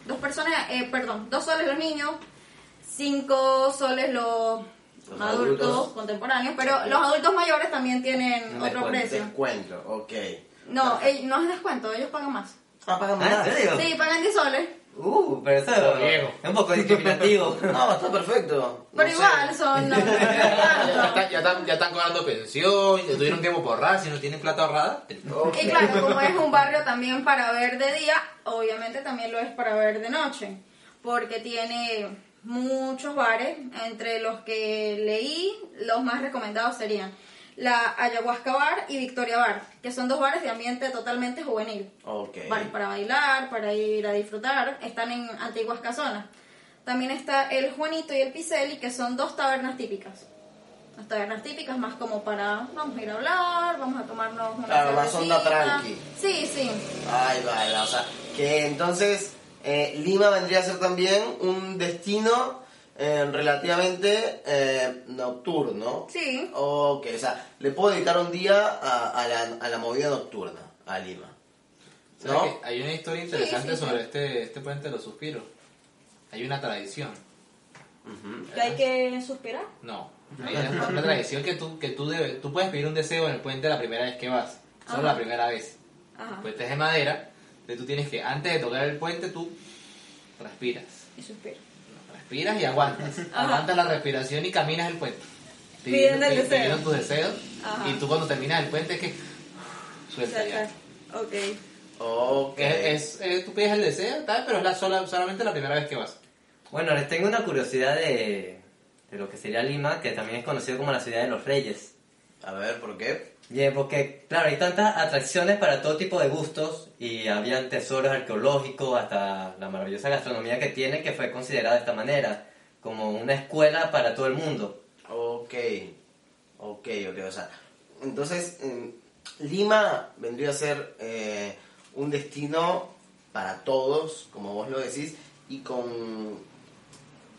dos personas, eh, perdón, dos soles los niños, cinco soles los, Los adultos, adultos. contemporáneos, pero los adultos mayores también tienen otro precio. Descuento, ok. No, no es descuento, ellos pagan más. Ah, pagan Ah, más. ¿en serio? Sí, pagan 10 soles. Uh, pero eso Viejo. es un poco discriminativo. No, está perfecto. Pero No sé. igual son... no, Ya, están, ya, están, ya están cobrando pensión, ya tuvieron tiempo por ahorrar, si no tienen plata ahorrada. Y claro, como es un barrio también para ver de día, obviamente también lo es para ver de noche, porque tiene muchos bares, entre los que leí, los más recomendados serían la Ayahuasca Bar y Victoria Bar, que son dos bares de ambiente totalmente juvenil. Ok. Bares para bailar, para ir a disfrutar, están en antiguas casonas. También está el Juanito y el Piceli, que son dos tabernas típicas. Las tabernas típicas más como para, vamos a ir a hablar, vamos a tomarnos una Claro, más onda tranqui. Sí, sí. Ahí va, la- o sea, que entonces eh, Lima vendría a ser también un destino eh, relativamente eh, nocturno. Sí. Ok, o sea, le puedo dedicar un día a, a la, a la movida nocturna, a Lima. ¿Sabes ¿No? Hay una historia interesante Sí, sí, sí. sobre este, este puente de los suspiros. Hay una tradición. Que hay que suspirar. No, hay una, una tradición que tú, que tú, debes, tú puedes pedir un deseo en el puente la primera vez que vas. Solo Ajá. la primera vez. Ajá. El puente es de madera, entonces tú tienes que, antes de tocar el puente, tú respiras. Y suspiro. Respiras y aguantas. Aguantas la respiración y caminas el puente. Pidiendo el deseo. pidiendo tus deseos. Ajá. Y tú cuando terminas el puente es que suelta ya. Ok. Ok. Que es, eh, tú pides el deseo, tal, pero es la sola, solamente la primera vez que vas. Bueno, les tengo una curiosidad de, de lo que sería Lima, que también es conocido como la ciudad de los reyes. A ver, ¿por qué? Y porque, claro, hay tantas atracciones para todo tipo de gustos y habían tesoros arqueológicos, hasta la maravillosa gastronomía que tiene, que fue considerada de esta manera, como una escuela para todo el mundo. Ok, ok, ok, o sea, entonces Lima vendría a ser eh, un destino para todos, como vos lo decís, y con...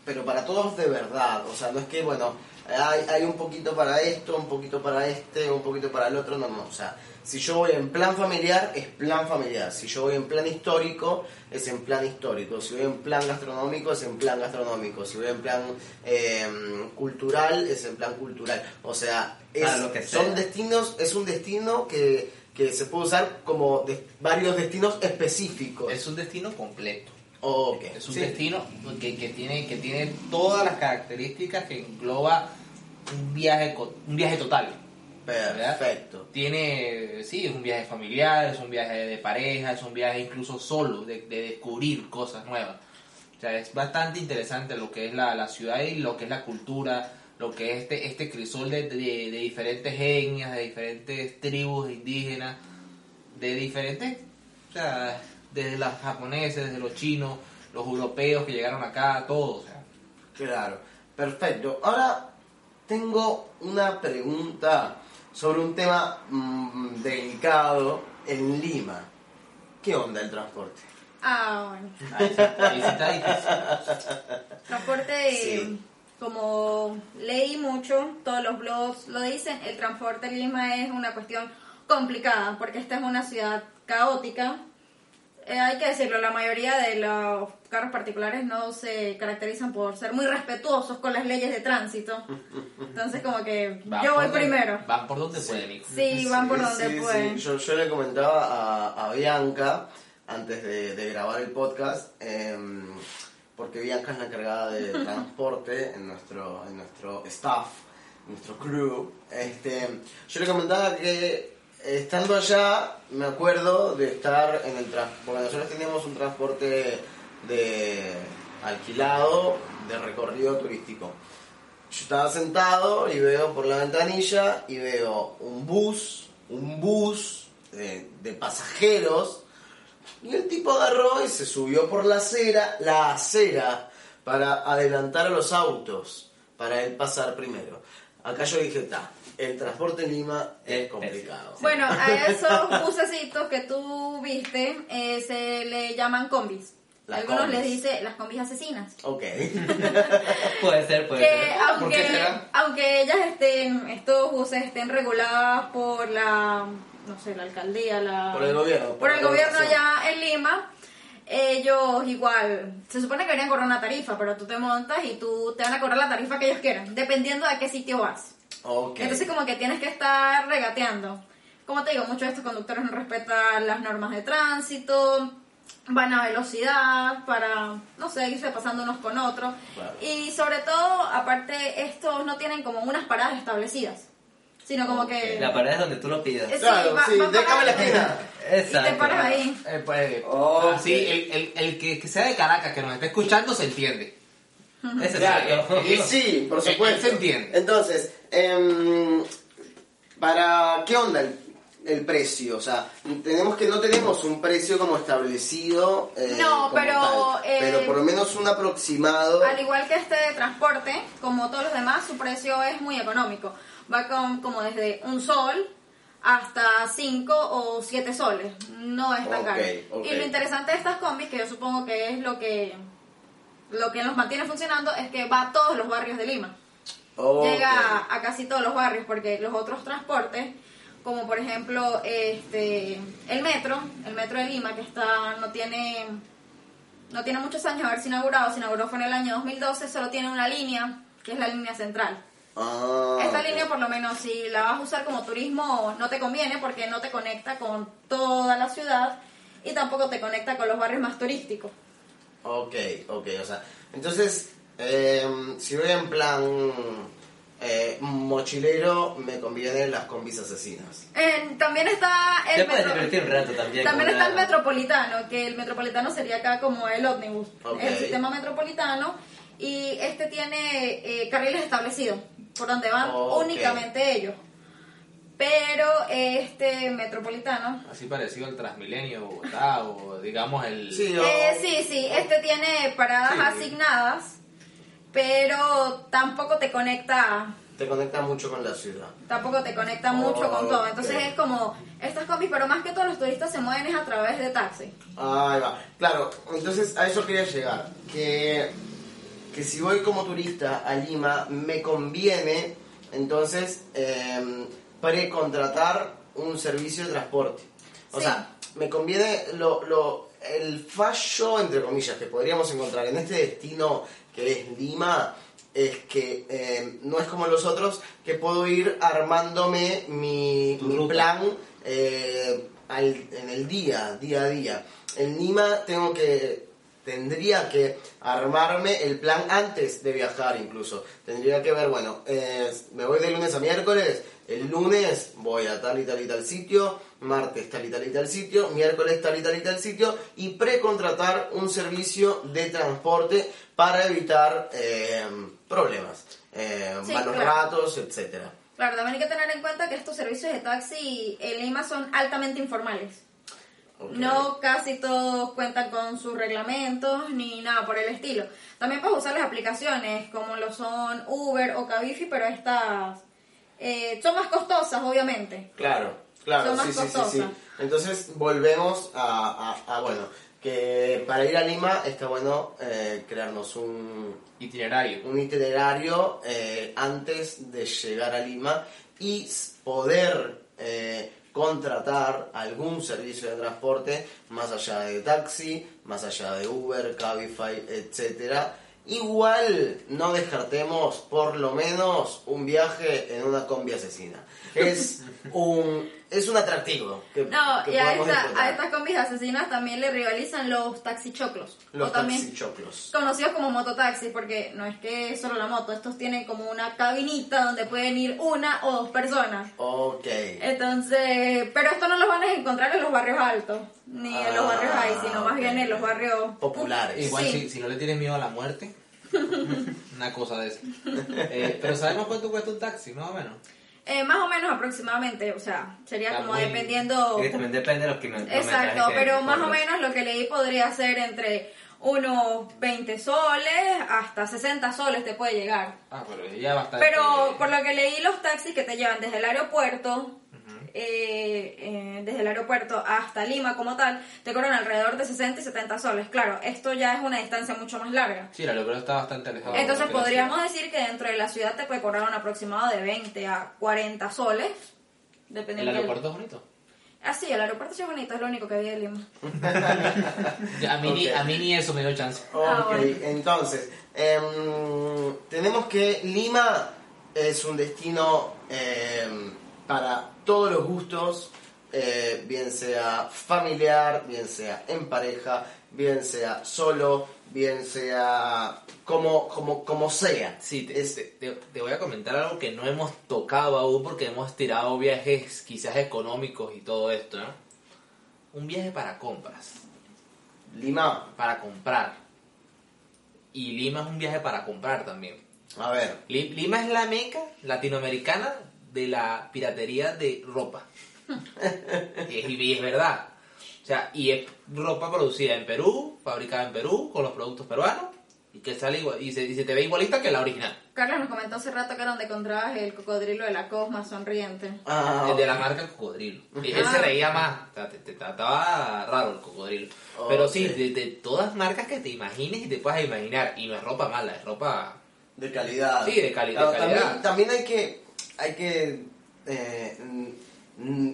pero para todos de verdad, o sea, no es que, bueno, hay, hay un poquito para esto, un poquito para este, un poquito para el otro, no, no, o sea, si yo voy en plan familiar, es plan familiar, si yo voy en plan histórico, es en plan histórico, si voy en plan gastronómico, es en plan gastronómico, si voy en plan eh, cultural, es en plan cultural, o sea, es- lo que sea. son destinos, es un destino que, que se puede usar como de- varios destinos específicos. Es un destino completo. Ok, Es un sí. destino que, que tiene, que tiene todas las características que engloba un viaje, un viaje total. ¿verdad? Perfecto. Tiene, sí, es un viaje familiar, es un viaje de pareja, es un viaje incluso solo, de, de descubrir cosas nuevas. O sea, es bastante interesante lo que es la, la ciudad y lo que es la cultura, lo que es este, este crisol de, de, de diferentes etnias, de diferentes tribus indígenas, de diferentes, o sea, desde los japoneses, desde los chinos, los europeos que llegaron acá, todo, o sea. Claro, perfecto. Ahora tengo una pregunta sobre un tema mm, delicado en Lima. ¿Qué onda el transporte? Ah, bueno. Ahí sí, ahí sí está difícil. Transporte, Sí. eh, como leí mucho, todos los blogs lo dicen, el transporte en Lima es una cuestión complicada, porque esta es una ciudad caótica. Eh, hay que decirlo, la mayoría de los carros particulares no se caracterizan por ser muy respetuosos con las leyes de tránsito. Entonces, como que Van yo por voy donde- primero. Van por donde pueden, hijo. Sí, van por donde sí, pueden. sí. Yo, yo le comentaba a, a Bianca antes de, de grabar el podcast, em, porque Bianca es la encargada de transporte en nuestro, en nuestro staff, en nuestro crew. Este, yo le comentaba que eh, estando allá, me acuerdo de estar en el transporte, porque nosotros teníamos un transporte de alquilado, de recorrido turístico. Yo estaba sentado y veo por la ventanilla y veo un bus, un bus de, de pasajeros. Y el tipo agarró y se subió por la acera, la acera, para adelantar a los autos, para él pasar primero. Acá yo dije, está, el transporte en Lima es complicado. Bueno, a esos bucecitos que tú viste eh, se le llaman combis. Las Algunos combis. les dice las combis asesinas. Ok. Puede ser, puede que ser. ¿por qué aunque, será? aunque ellas estén, estos buses estén reguladas por la, no sé, la alcaldía, la... Por el gobierno, por Por el gobierno allá en Lima, ellos igual, se supone que deberían cobrar una tarifa, pero tú te montas y tú te van a cobrar la tarifa que ellos quieran, dependiendo de qué sitio vas. Ok. Entonces como que tienes que estar regateando. Como te digo, muchos de estos conductores no respetan las normas de tránsito, van a velocidad para, no sé, irse pasando unos con otros. Claro. Y sobre todo, aparte, estos no tienen como unas paradas establecidas, sino como que... La parada es donde tú lo pidas. Sí, Claro, va- sí, va déjame la esquina. Y te paras ahí. Eh, pues, Ok. así, el, el, el que, que sea de Caracas, que nos esté escuchando, se entiende. El- Y sí, por él supuesto. se entiende. Entonces, em, para ¿qué onda el, el precio? O sea, tenemos que no tenemos un precio como establecido. eh, No, como pero, tal, eh, pero por lo menos un aproximado. Al igual que este de transporte, como todos los demás, su precio es muy económico. Va con, como desde un sol hasta 5 o 7 soles. No es tan Ok, caro. ok. Y lo interesante de estas combis, que yo supongo que es lo que lo que nos mantiene funcionando, es que va a todos los barrios de Lima. Llega a, a casi todos los barrios, porque los otros transportes, como por ejemplo este el metro, el metro de Lima, que está no tiene no tiene muchos años de haberse inaugurado, se inauguró fue en el año 2012, solo tiene una línea, que es la línea central. Ah, Esta ok. línea por lo menos si la vas a usar como turismo no te conviene porque no te conecta con toda la ciudad y tampoco te conecta con los barrios más turísticos. Ok, ok, o sea, entonces, em, si voy en plan eh, mochilero, me convienen las combis asesinas. En- también está Te el puedes metro- divertir un rato también. También con está el una- metropolitano, que el metropolitano sería acá como el ómnibus. Ok. El sistema metropolitano Y este tiene eh, carriles establecidos, por donde van Ok. únicamente ellos. Pero este metropolitano, Así parecido al Transmilenio Bogotá o digamos el... Sí, o- eh, sí, sí, este tiene paradas Sí. asignadas, pero tampoco te conecta te conecta mucho con la ciudad. tampoco te conecta mucho con todo. Entonces es como estas combis, pero más que todos los turistas se mueven es a través de taxi. Ahí va. Claro, entonces a eso quería llegar. Que, que si voy como turista a Lima, me conviene entonces eh, precontratar un servicio de transporte. O Sí. sea, me conviene lo, lo, el fallo, entre comillas, que podríamos encontrar en este destino que es Lima, es que eh, no es como los otros, que puedo ir armándome mi, mi plan eh, al- en el día, día a día. En Lima tengo que, tendría que armarme el plan antes de viajar incluso. Tendría que ver, bueno, eh, me voy de lunes a miércoles, el lunes voy a tal y tal y tal sitio, martes tal y tal y tal sitio, miércoles tal y tal y tal sitio, y precontratar un servicio de transporte para evitar eh, problemas, eh, Sí, malos claro. ratos, etcétera. Claro, también hay que tener en cuenta que estos servicios de taxi en Lima son altamente informales. No casi todos cuentan con sus reglamentos ni nada por el estilo. También puedes usar las aplicaciones como lo son Uber o Cabify, pero estas eh, son más costosas, obviamente. Claro, claro, Son más sí, sí, sí, sí. costosas. Entonces volvemos a, a- a, bueno, que para ir a Lima está bueno eh, crearnos un, Itinerario. un itinerario eh, antes de llegar a Lima y poder eh, contratar algún servicio de transporte más allá de taxi, más allá de Uber, Cabify, etcétera. Igual no descartemos por lo menos un viaje en una combi asesina. Es un es un atractivo que, No, que y a, esta- a estas combis asesinas también le rivalizan los taxichoclos. los o también taxichoclos. conocidos como mototaxis, porque no es que es solo la moto, estos tienen como una cabinita donde pueden ir una o dos personas. Ok. Entonces, pero esto no los van a encontrar en los barrios altos, ni en los barrios ahí, sino más bien en los barrios Populares. Igual Sí. si, si no le tienes miedo a la muerte, una cosa de eso. Eh, pero sabemos cuánto cuesta un taxi, más o menos. Eh, más o menos aproximadamente, o sea, sería Está como muy- dependiendo... Que también depende de los kilómetros. Exacto, pero más o menos lo que leí podría ser entre unos 20 soles hasta 60 soles te puede llegar. Ah, pero ya bastante. Pero por lo que leí, los taxis que te llevan desde el aeropuerto, eh, eh, desde el aeropuerto hasta Lima como tal, te cobran alrededor de 60 y 70 soles. Claro, esto ya es una distancia mucho más larga. Sí, el aeropuerto está bastante alejado. Entonces podríamos decir que dentro de la ciudad te puede cobrar un aproximado de 20 a 40 soles. ¿El Dependiendo del- aeropuerto es bonito? Ah, sí, el aeropuerto sí es bonito, es lo único que había de Lima. A mí, ni, Ok. a mí ni eso me dio chance. Ah, Ok, bueno. entonces, em, tenemos que Lima es un destino em, para todos los gustos, eh, bien sea familiar, bien sea en pareja, bien sea solo, bien sea como, como, como sea. Sí, te, Es- te- te- voy a comentar algo que no hemos tocado aún porque hemos tirado viajes quizás económicos y todo esto, ¿no? Un viaje para compras, Lima, para comprar. Y Lima es un viaje para comprar también. a ver, Li- Lima es la meca latinoamericana de la piratería de ropa. y, es, y es verdad. O sea, y es ropa producida en Perú, fabricada en Perú, con los productos peruanos, y que sale igual, y se, y se te ve igualita que la original. Carlos nos comentó hace rato que era donde encontrabas el cocodrilo de la Cosma sonriente. ah, El de la marca Cocodrilo. Y él Ah. se reía más. O sea, te, te trataba raro el cocodrilo. Pero sí, Ok. de, de todas marcas que te imagines y te puedas imaginar. Y no es ropa mala, es ropa... de calidad. Sí, de cali- de Claro, calidad. También, también hay que, hay que eh,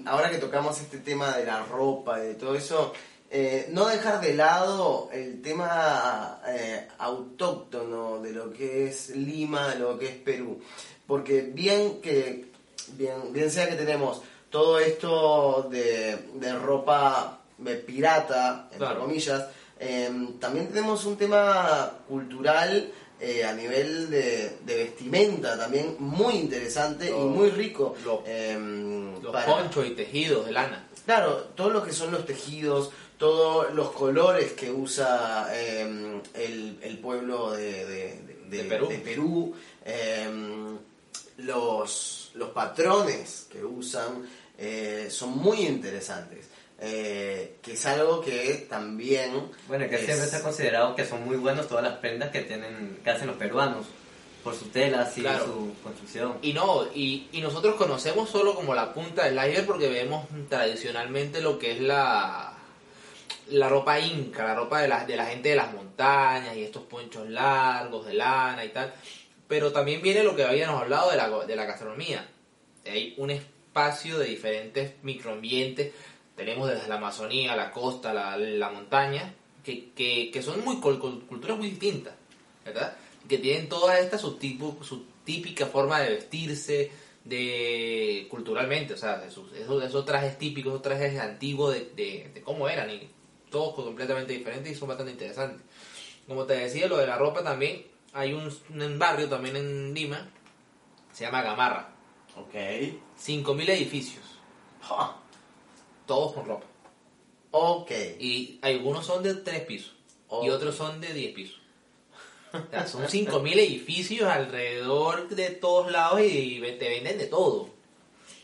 ahora que tocamos este tema de la ropa y de todo eso, eh, no dejar de lado el tema eh, autóctono de lo que es Lima, de lo que es Perú. Porque bien que, bien, bien sea que tenemos todo esto de, de ropa pirata, entre Claro. comillas, eh, también tenemos un tema cultural eh, a nivel de, de vestimenta también muy interesante y muy rico. los- eh, Los para- ponchos y tejidos de lana. Claro, todo lo que son los tejidos, todos los colores que usa eh, el, el pueblo de, Perú. Perú, em, los, los patrones que usan eh, son muy interesantes. Eh, que es algo que también Bueno, que es- siempre se ha considerado que son muy buenos todas las prendas que tienen, que hacen los peruanos, por sus telas y Claro. su construcción. Y no, y, y nosotros conocemos solo como la punta del iceberg porque vemos tradicionalmente lo que es la, la ropa inca, la ropa de la, de la gente de las montañas y estos ponchos largos de lana y tal. Pero también viene lo que habíamos hablado de la, de la gastronomía. Hay un espacio de diferentes microambientes. Tenemos desde la Amazonía, la costa, la, la montaña, que, que, que son muy cul- cul- culturas muy distintas, ¿verdad? Que tienen toda esta su, tipo, su típica forma de vestirse, de culturalmente, o sea, de sus- esos, esos trajes típicos, esos trajes antiguos de, de, de cómo eran, y todos completamente diferentes y son bastante interesantes. Como te decía, lo de la ropa también, hay un, un barrio también en Lima, se llama Gamarra, Ok. 5.000 edificios, Ja. Todos con ropa. Ok. Y algunos son de 3 pisos y Ok. otros son de 10 pisos. O sea, son 5.000 edificios alrededor de todos lados y te venden de todo.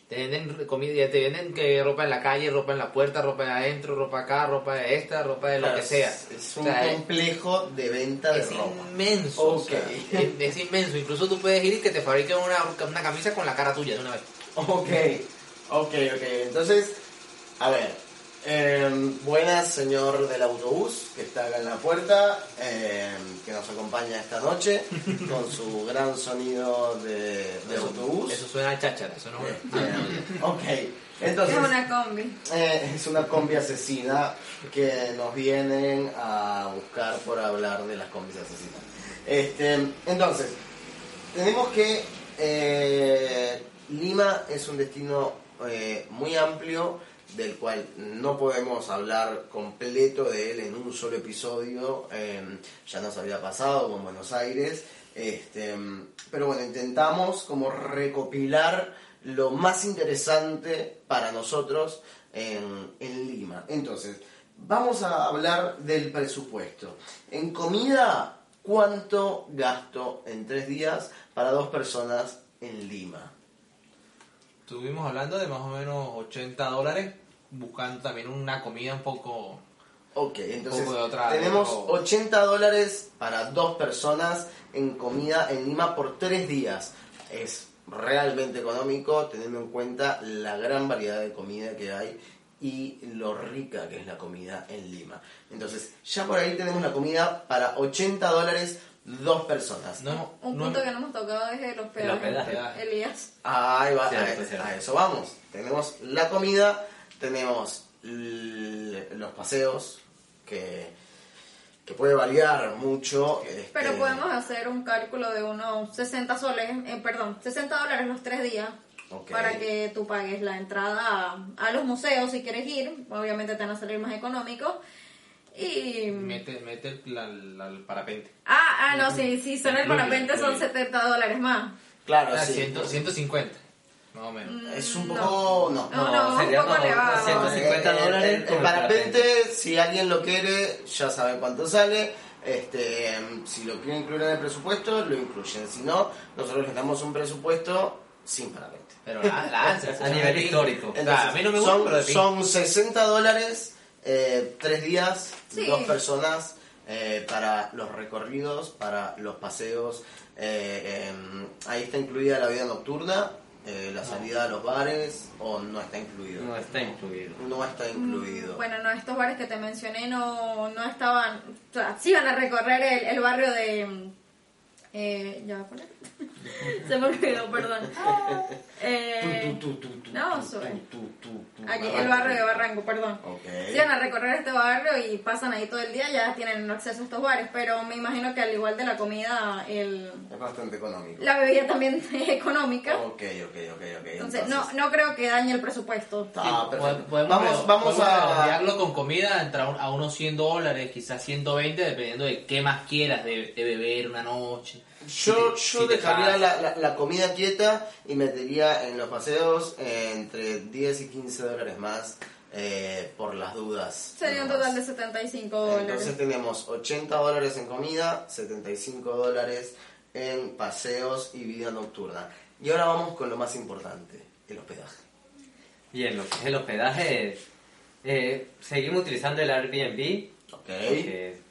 Te venden comida, te venden que ropa en la calle, ropa en la puerta, ropa de adentro, ropa acá, ropa de esta, ropa de lo Claro, que sea. Es, es O un sea, complejo de venta de es ropa. inmenso. o Ok. sea, es, es inmenso. Incluso tú puedes ir y que te fabriquen una, una camisa con la cara tuya de una vez. Ok, ok, ok. Entonces, a ver. em, buenas, señor del autobús, que está acá en la puerta, em, que nos acompaña esta noche con su gran sonido de, de autobús. Eso suena a cháchara, eso no Em, ok, Es entonces. una combi. Eh, es una combi asesina que nos vienen a buscar por hablar de las combis asesinas. Este, entonces, tenemos que eh, Lima es un destino eh, muy amplio del cual no podemos hablar completo de él en un solo episodio. eh, ya nos había pasado con Buenos Aires. Este, pero bueno, intentamos como recopilar lo más interesante para nosotros en Lima. Entonces, vamos a hablar del presupuesto. En comida, ¿cuánto gasto en tres días para dos personas en Lima? Estuvimos hablando de más o menos 80 dólares, buscando también una comida un poco... Ok, entonces poco de otra- tenemos otro- 80 dólares para dos personas en comida en Lima por tres días. Es realmente económico teniendo en cuenta la gran variedad de comida que hay y lo rica que es la comida en Lima. Entonces, ya por ahí tenemos la comida para 80 dólares dos personas. No, Un no- punto que no hemos tocado es el hospedaje. hospedaje. Elías. Ahí va, Cierto, a, cierto. a eso vamos. Tenemos la comida, tenemos los paseos, que, que puede variar mucho. este, Pero podemos hacer un cálculo de unos 60 soles, eh, perdón, 60 dólares los tres días. Para que tú pagues la entrada a, a los museos si quieres ir. Obviamente te van a salir más económicos. Y. Mete, mete el, la- la- el parapente. Ah, ah, no, sí, sí, son el parapente son incluye. 70 dólares más. Claro, Ah, sí. 100, 150, más o menos. Es un No. poco... No. No, no, un sería poco como elevado. 150 Eh, dólares El, parapente, si alguien lo quiere, ya saben cuánto sale. Este, si lo quieren incluir en el presupuesto, lo incluyen. Si no, nosotros les damos un presupuesto sin parapente. Pero la, lanza, A nivel histórico. O sea, a mí no me gusta, son, pero son 60 dólares, eh, tres días, Sí. dos personas eh, para los recorridos, para los paseos. eh, em, ahí está incluida la vida nocturna, eh, la salida a los bares, o no está incluido. No está incluido. No está incluido. Bueno, no, estos bares que te mencioné no, no estaban, o sea, sí iban a recorrer el, el barrio de... Eh, ¿Ya va a poner? Se me olvidó, perdón. Eh, no, tu, aquí, Barranco. el barrio de Barranco, perdón. Ok. Sí, van a recorrer este barrio y pasan ahí todo el día, ya tienen acceso a estos bares, pero me imagino que al igual de la comida, el, Es bastante económico. la bebida también es económica. Ok, ok, ok, ok. Entonces, no, no creo que dañe el presupuesto. Ah, perfecto. Podemos, Vamos, vamos a... con comida entre a unos 100 dólares, quizás 120, dependiendo de qué más quieras de, de beber una noche. Yo, Si yo si dejaría la, la- la comida quieta y metería en los paseos eh, entre 10 y 15 dólares más eh, por las dudas. Sería un total de 75 dólares. Entonces tenemos 80 dólares en comida, 75 dólares en paseos y vida nocturna. Y ahora vamos con lo más importante, el hospedaje. Bien, lo que es el hospedaje, eh, seguimos utilizando el Airbnb, Ok.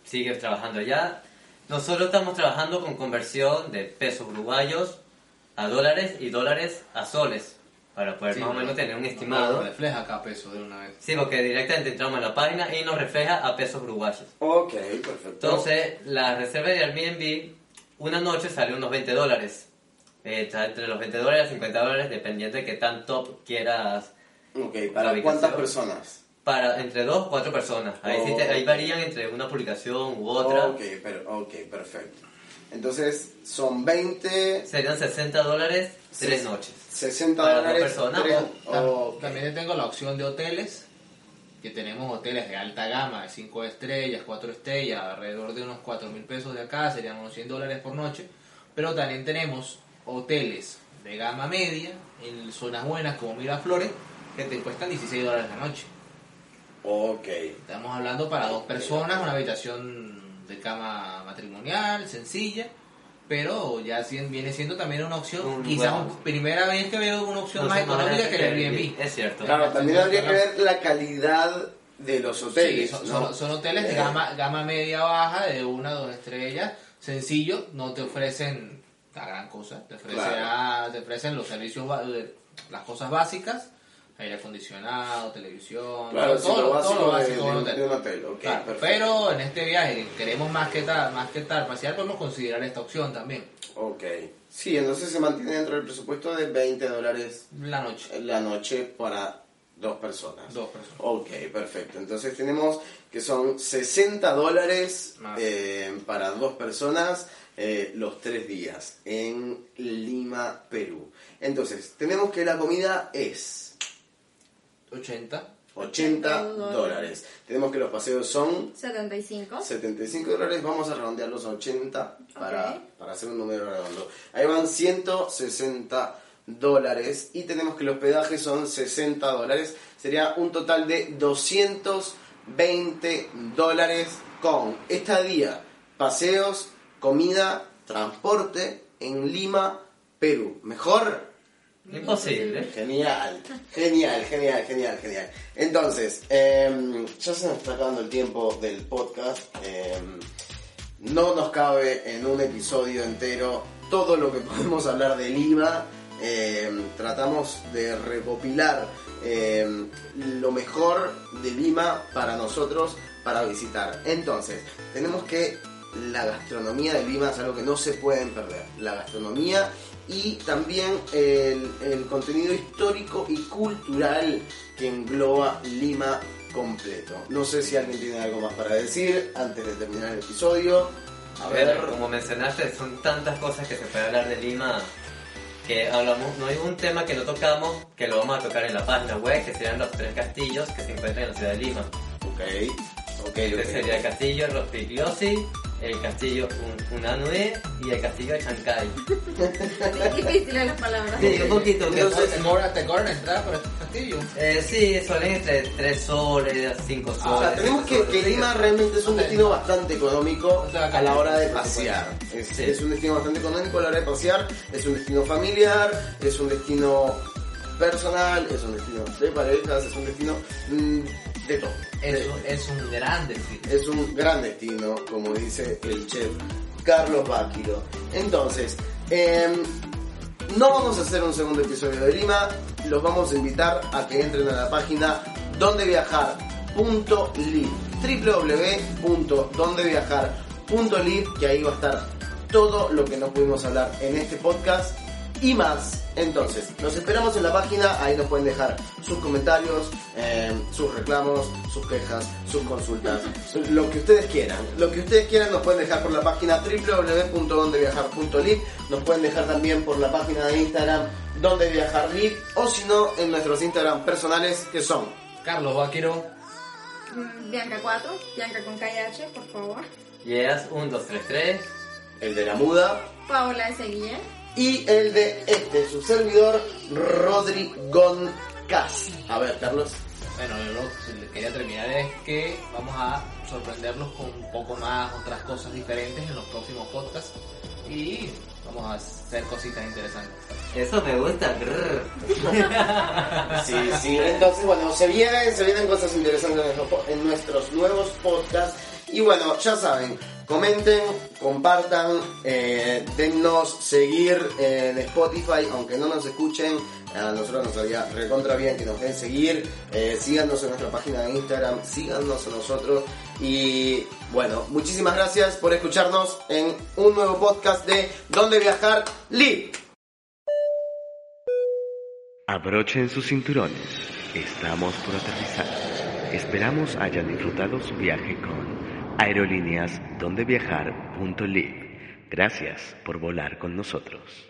sigue trabajando ya. Nosotros estamos trabajando con conversión de pesos uruguayos a dólares y dólares a soles, para poder Sí, más o menos no- tener un no estimado. refleja acá peso de una vez. Sí, porque directamente entramos en la página y nos refleja a pesos uruguayos. Ok, perfecto. Entonces, la reserva de Airbnb, una noche sale unos 20 dólares. Eh, está entre los 20 dólares y 50 dólares, dependiendo de qué tan top quieras. Ok, ¿para cuántas personas? Para entre dos o cuatro personas. Ahí, Oh. ahí varían entre una publicación u otra. Ok, pero, ok, perfecto. Entonces, son 20, Serían 60 dólares, tres noches. 60 Para dos dólares. personas, tres- o- Tam- ok. También tengo la opción de hoteles, que tenemos hoteles de alta gama, de 5 estrellas, 4 estrellas, alrededor de unos 4 mil pesos de acá, serían unos 100 dólares por noche. Pero también tenemos hoteles de gama media, en zonas buenas como Miraflores, que te cuestan 16 dólares la noche. Ok. Estamos hablando para dos personas, una habitación de cama matrimonial, sencilla, pero ya viene siendo también una opción, Un quizás primera vez que veo una opción No más económica que el Airbnb. Es cierto. Claro, también habría que ver la calidad de los hoteles. Sí, son, ¿no? son- son hoteles de Eh, gama, gama media baja, de una o dos estrellas, sencillo, no te ofrecen la gran cosa, te ofrecen, Claro. te ofrecen los servicios, las cosas básicas, aire acondicionado, televisión, Claro, todo, lo básico todo lo básico de un hotel. de un hotel. ok, Claro, perfecto. pero en este viaje que queremos más que tal, más que tal, pasear, podemos considerar esta opción también, Ok. Sí, entonces se mantiene dentro del presupuesto de 20 dólares la noche, la noche para dos personas. dos personas. Ok, perfecto. Entonces tenemos que son 60 dólares eh, para dos personas eh, los tres días en Lima, Perú. Entonces, tenemos que la comida es 80, 80 dólares. Tenemos que los paseos son 75. 75 dólares, vamos a redondearlos a 80 para, Ok. para hacer un número redondo. Ahí van 160 dólares y tenemos que el hospedaje son 60 dólares. Sería un total de 220 dólares con estadía, paseos, comida, transporte en Lima, Perú. ¿Mejor? Imposible. Genial, genial, genial, genial, genial. Entonces, em, ya se nos está acabando el tiempo del podcast. em, no nos cabe en un episodio entero todo lo que podemos hablar de Lima. em, tratamos de recopilar lo mejor de Lima para nosotros para visitar. Entonces, tenemos que la gastronomía de Lima es algo que no se pueden perder. La gastronomía y también el, el contenido histórico y cultural que engloba Lima completo. No sé si alguien tiene algo más para decir antes de terminar el episodio. A ver, como mencionaste, son tantas cosas que se puede hablar de Lima que hablamos, no hay un tema que no tocamos que lo vamos a tocar en la página web, que serían los tres castillos que se encuentran en la ciudad de Lima. ok, ok, Este sería el castillo Rospigliosi, el castillo Un- Unanue y el castillo de Chancay. Difíciles las palabras. Sí, un poquito. que- Entonces, ¿Te cobran, te cobran entrada por este castillo? eh, sí, suelen entre 3 soles, 5 soles. O sea, tenemos que, que. Lima realmente es un destino bastante económico O sea, a la hora de pasear. Es, Sí. es un destino bastante económico a la hora de pasear, es un destino familiar, es un destino personal, es un destino de parejas, es un destino mm, de todo. Es, De- un- es un gran destino. es un gran destino, como dice el chef Carlos Báquiro. Entonces, em, no vamos a hacer un segundo episodio de Lima, los vamos a invitar a que entren a la página dondeviajar.live www.dondeviajar.live que ahí va a estar todo lo que no pudimos hablar en este podcast y más. Entonces, nos esperamos en la página, ahí nos pueden dejar sus comentarios, eh, sus reclamos, sus quejas, sus consultas, lo que ustedes quieran. Lo que ustedes quieran nos pueden dejar por la página www.dondeviajar.live, nos pueden dejar también por la página de Instagram donde viajar live o si no en nuestros Instagram personales que son Carlos Vaquero, Bianca 4, Bianca con KH, por favor. Yes, 1, 2, 3, 3. el de la muda Paola S. Y el de este, su servidor Rodri Goncas. A ver, Carlos. bueno, yo lo que quería terminar es que vamos a sorprenderlos con un poco más, otras cosas diferentes en los próximos podcasts. y vamos a hacer cositas interesantes. Eso me gusta. Sí, sí. Entonces, bueno, se vienen, se vienen cosas interesantes en nuestros po- en nuestros nuevos podcasts. Y bueno, ya saben, comenten, compartan, eh, dennos seguir eh, en Spotify, aunque no nos escuchen, a nosotros nos haría recontra bien que nos den seguir, eh, síganos en nuestra página de Instagram, síganos a nosotros y bueno, muchísimas gracias por escucharnos en un nuevo podcast de Dónde Viajar Live. Abrochen sus cinturones. Estamos por aterrizar. Esperamos hayan disfrutado su viaje con aerolíneas dondeviajar.live. Gracias por volar con nosotros.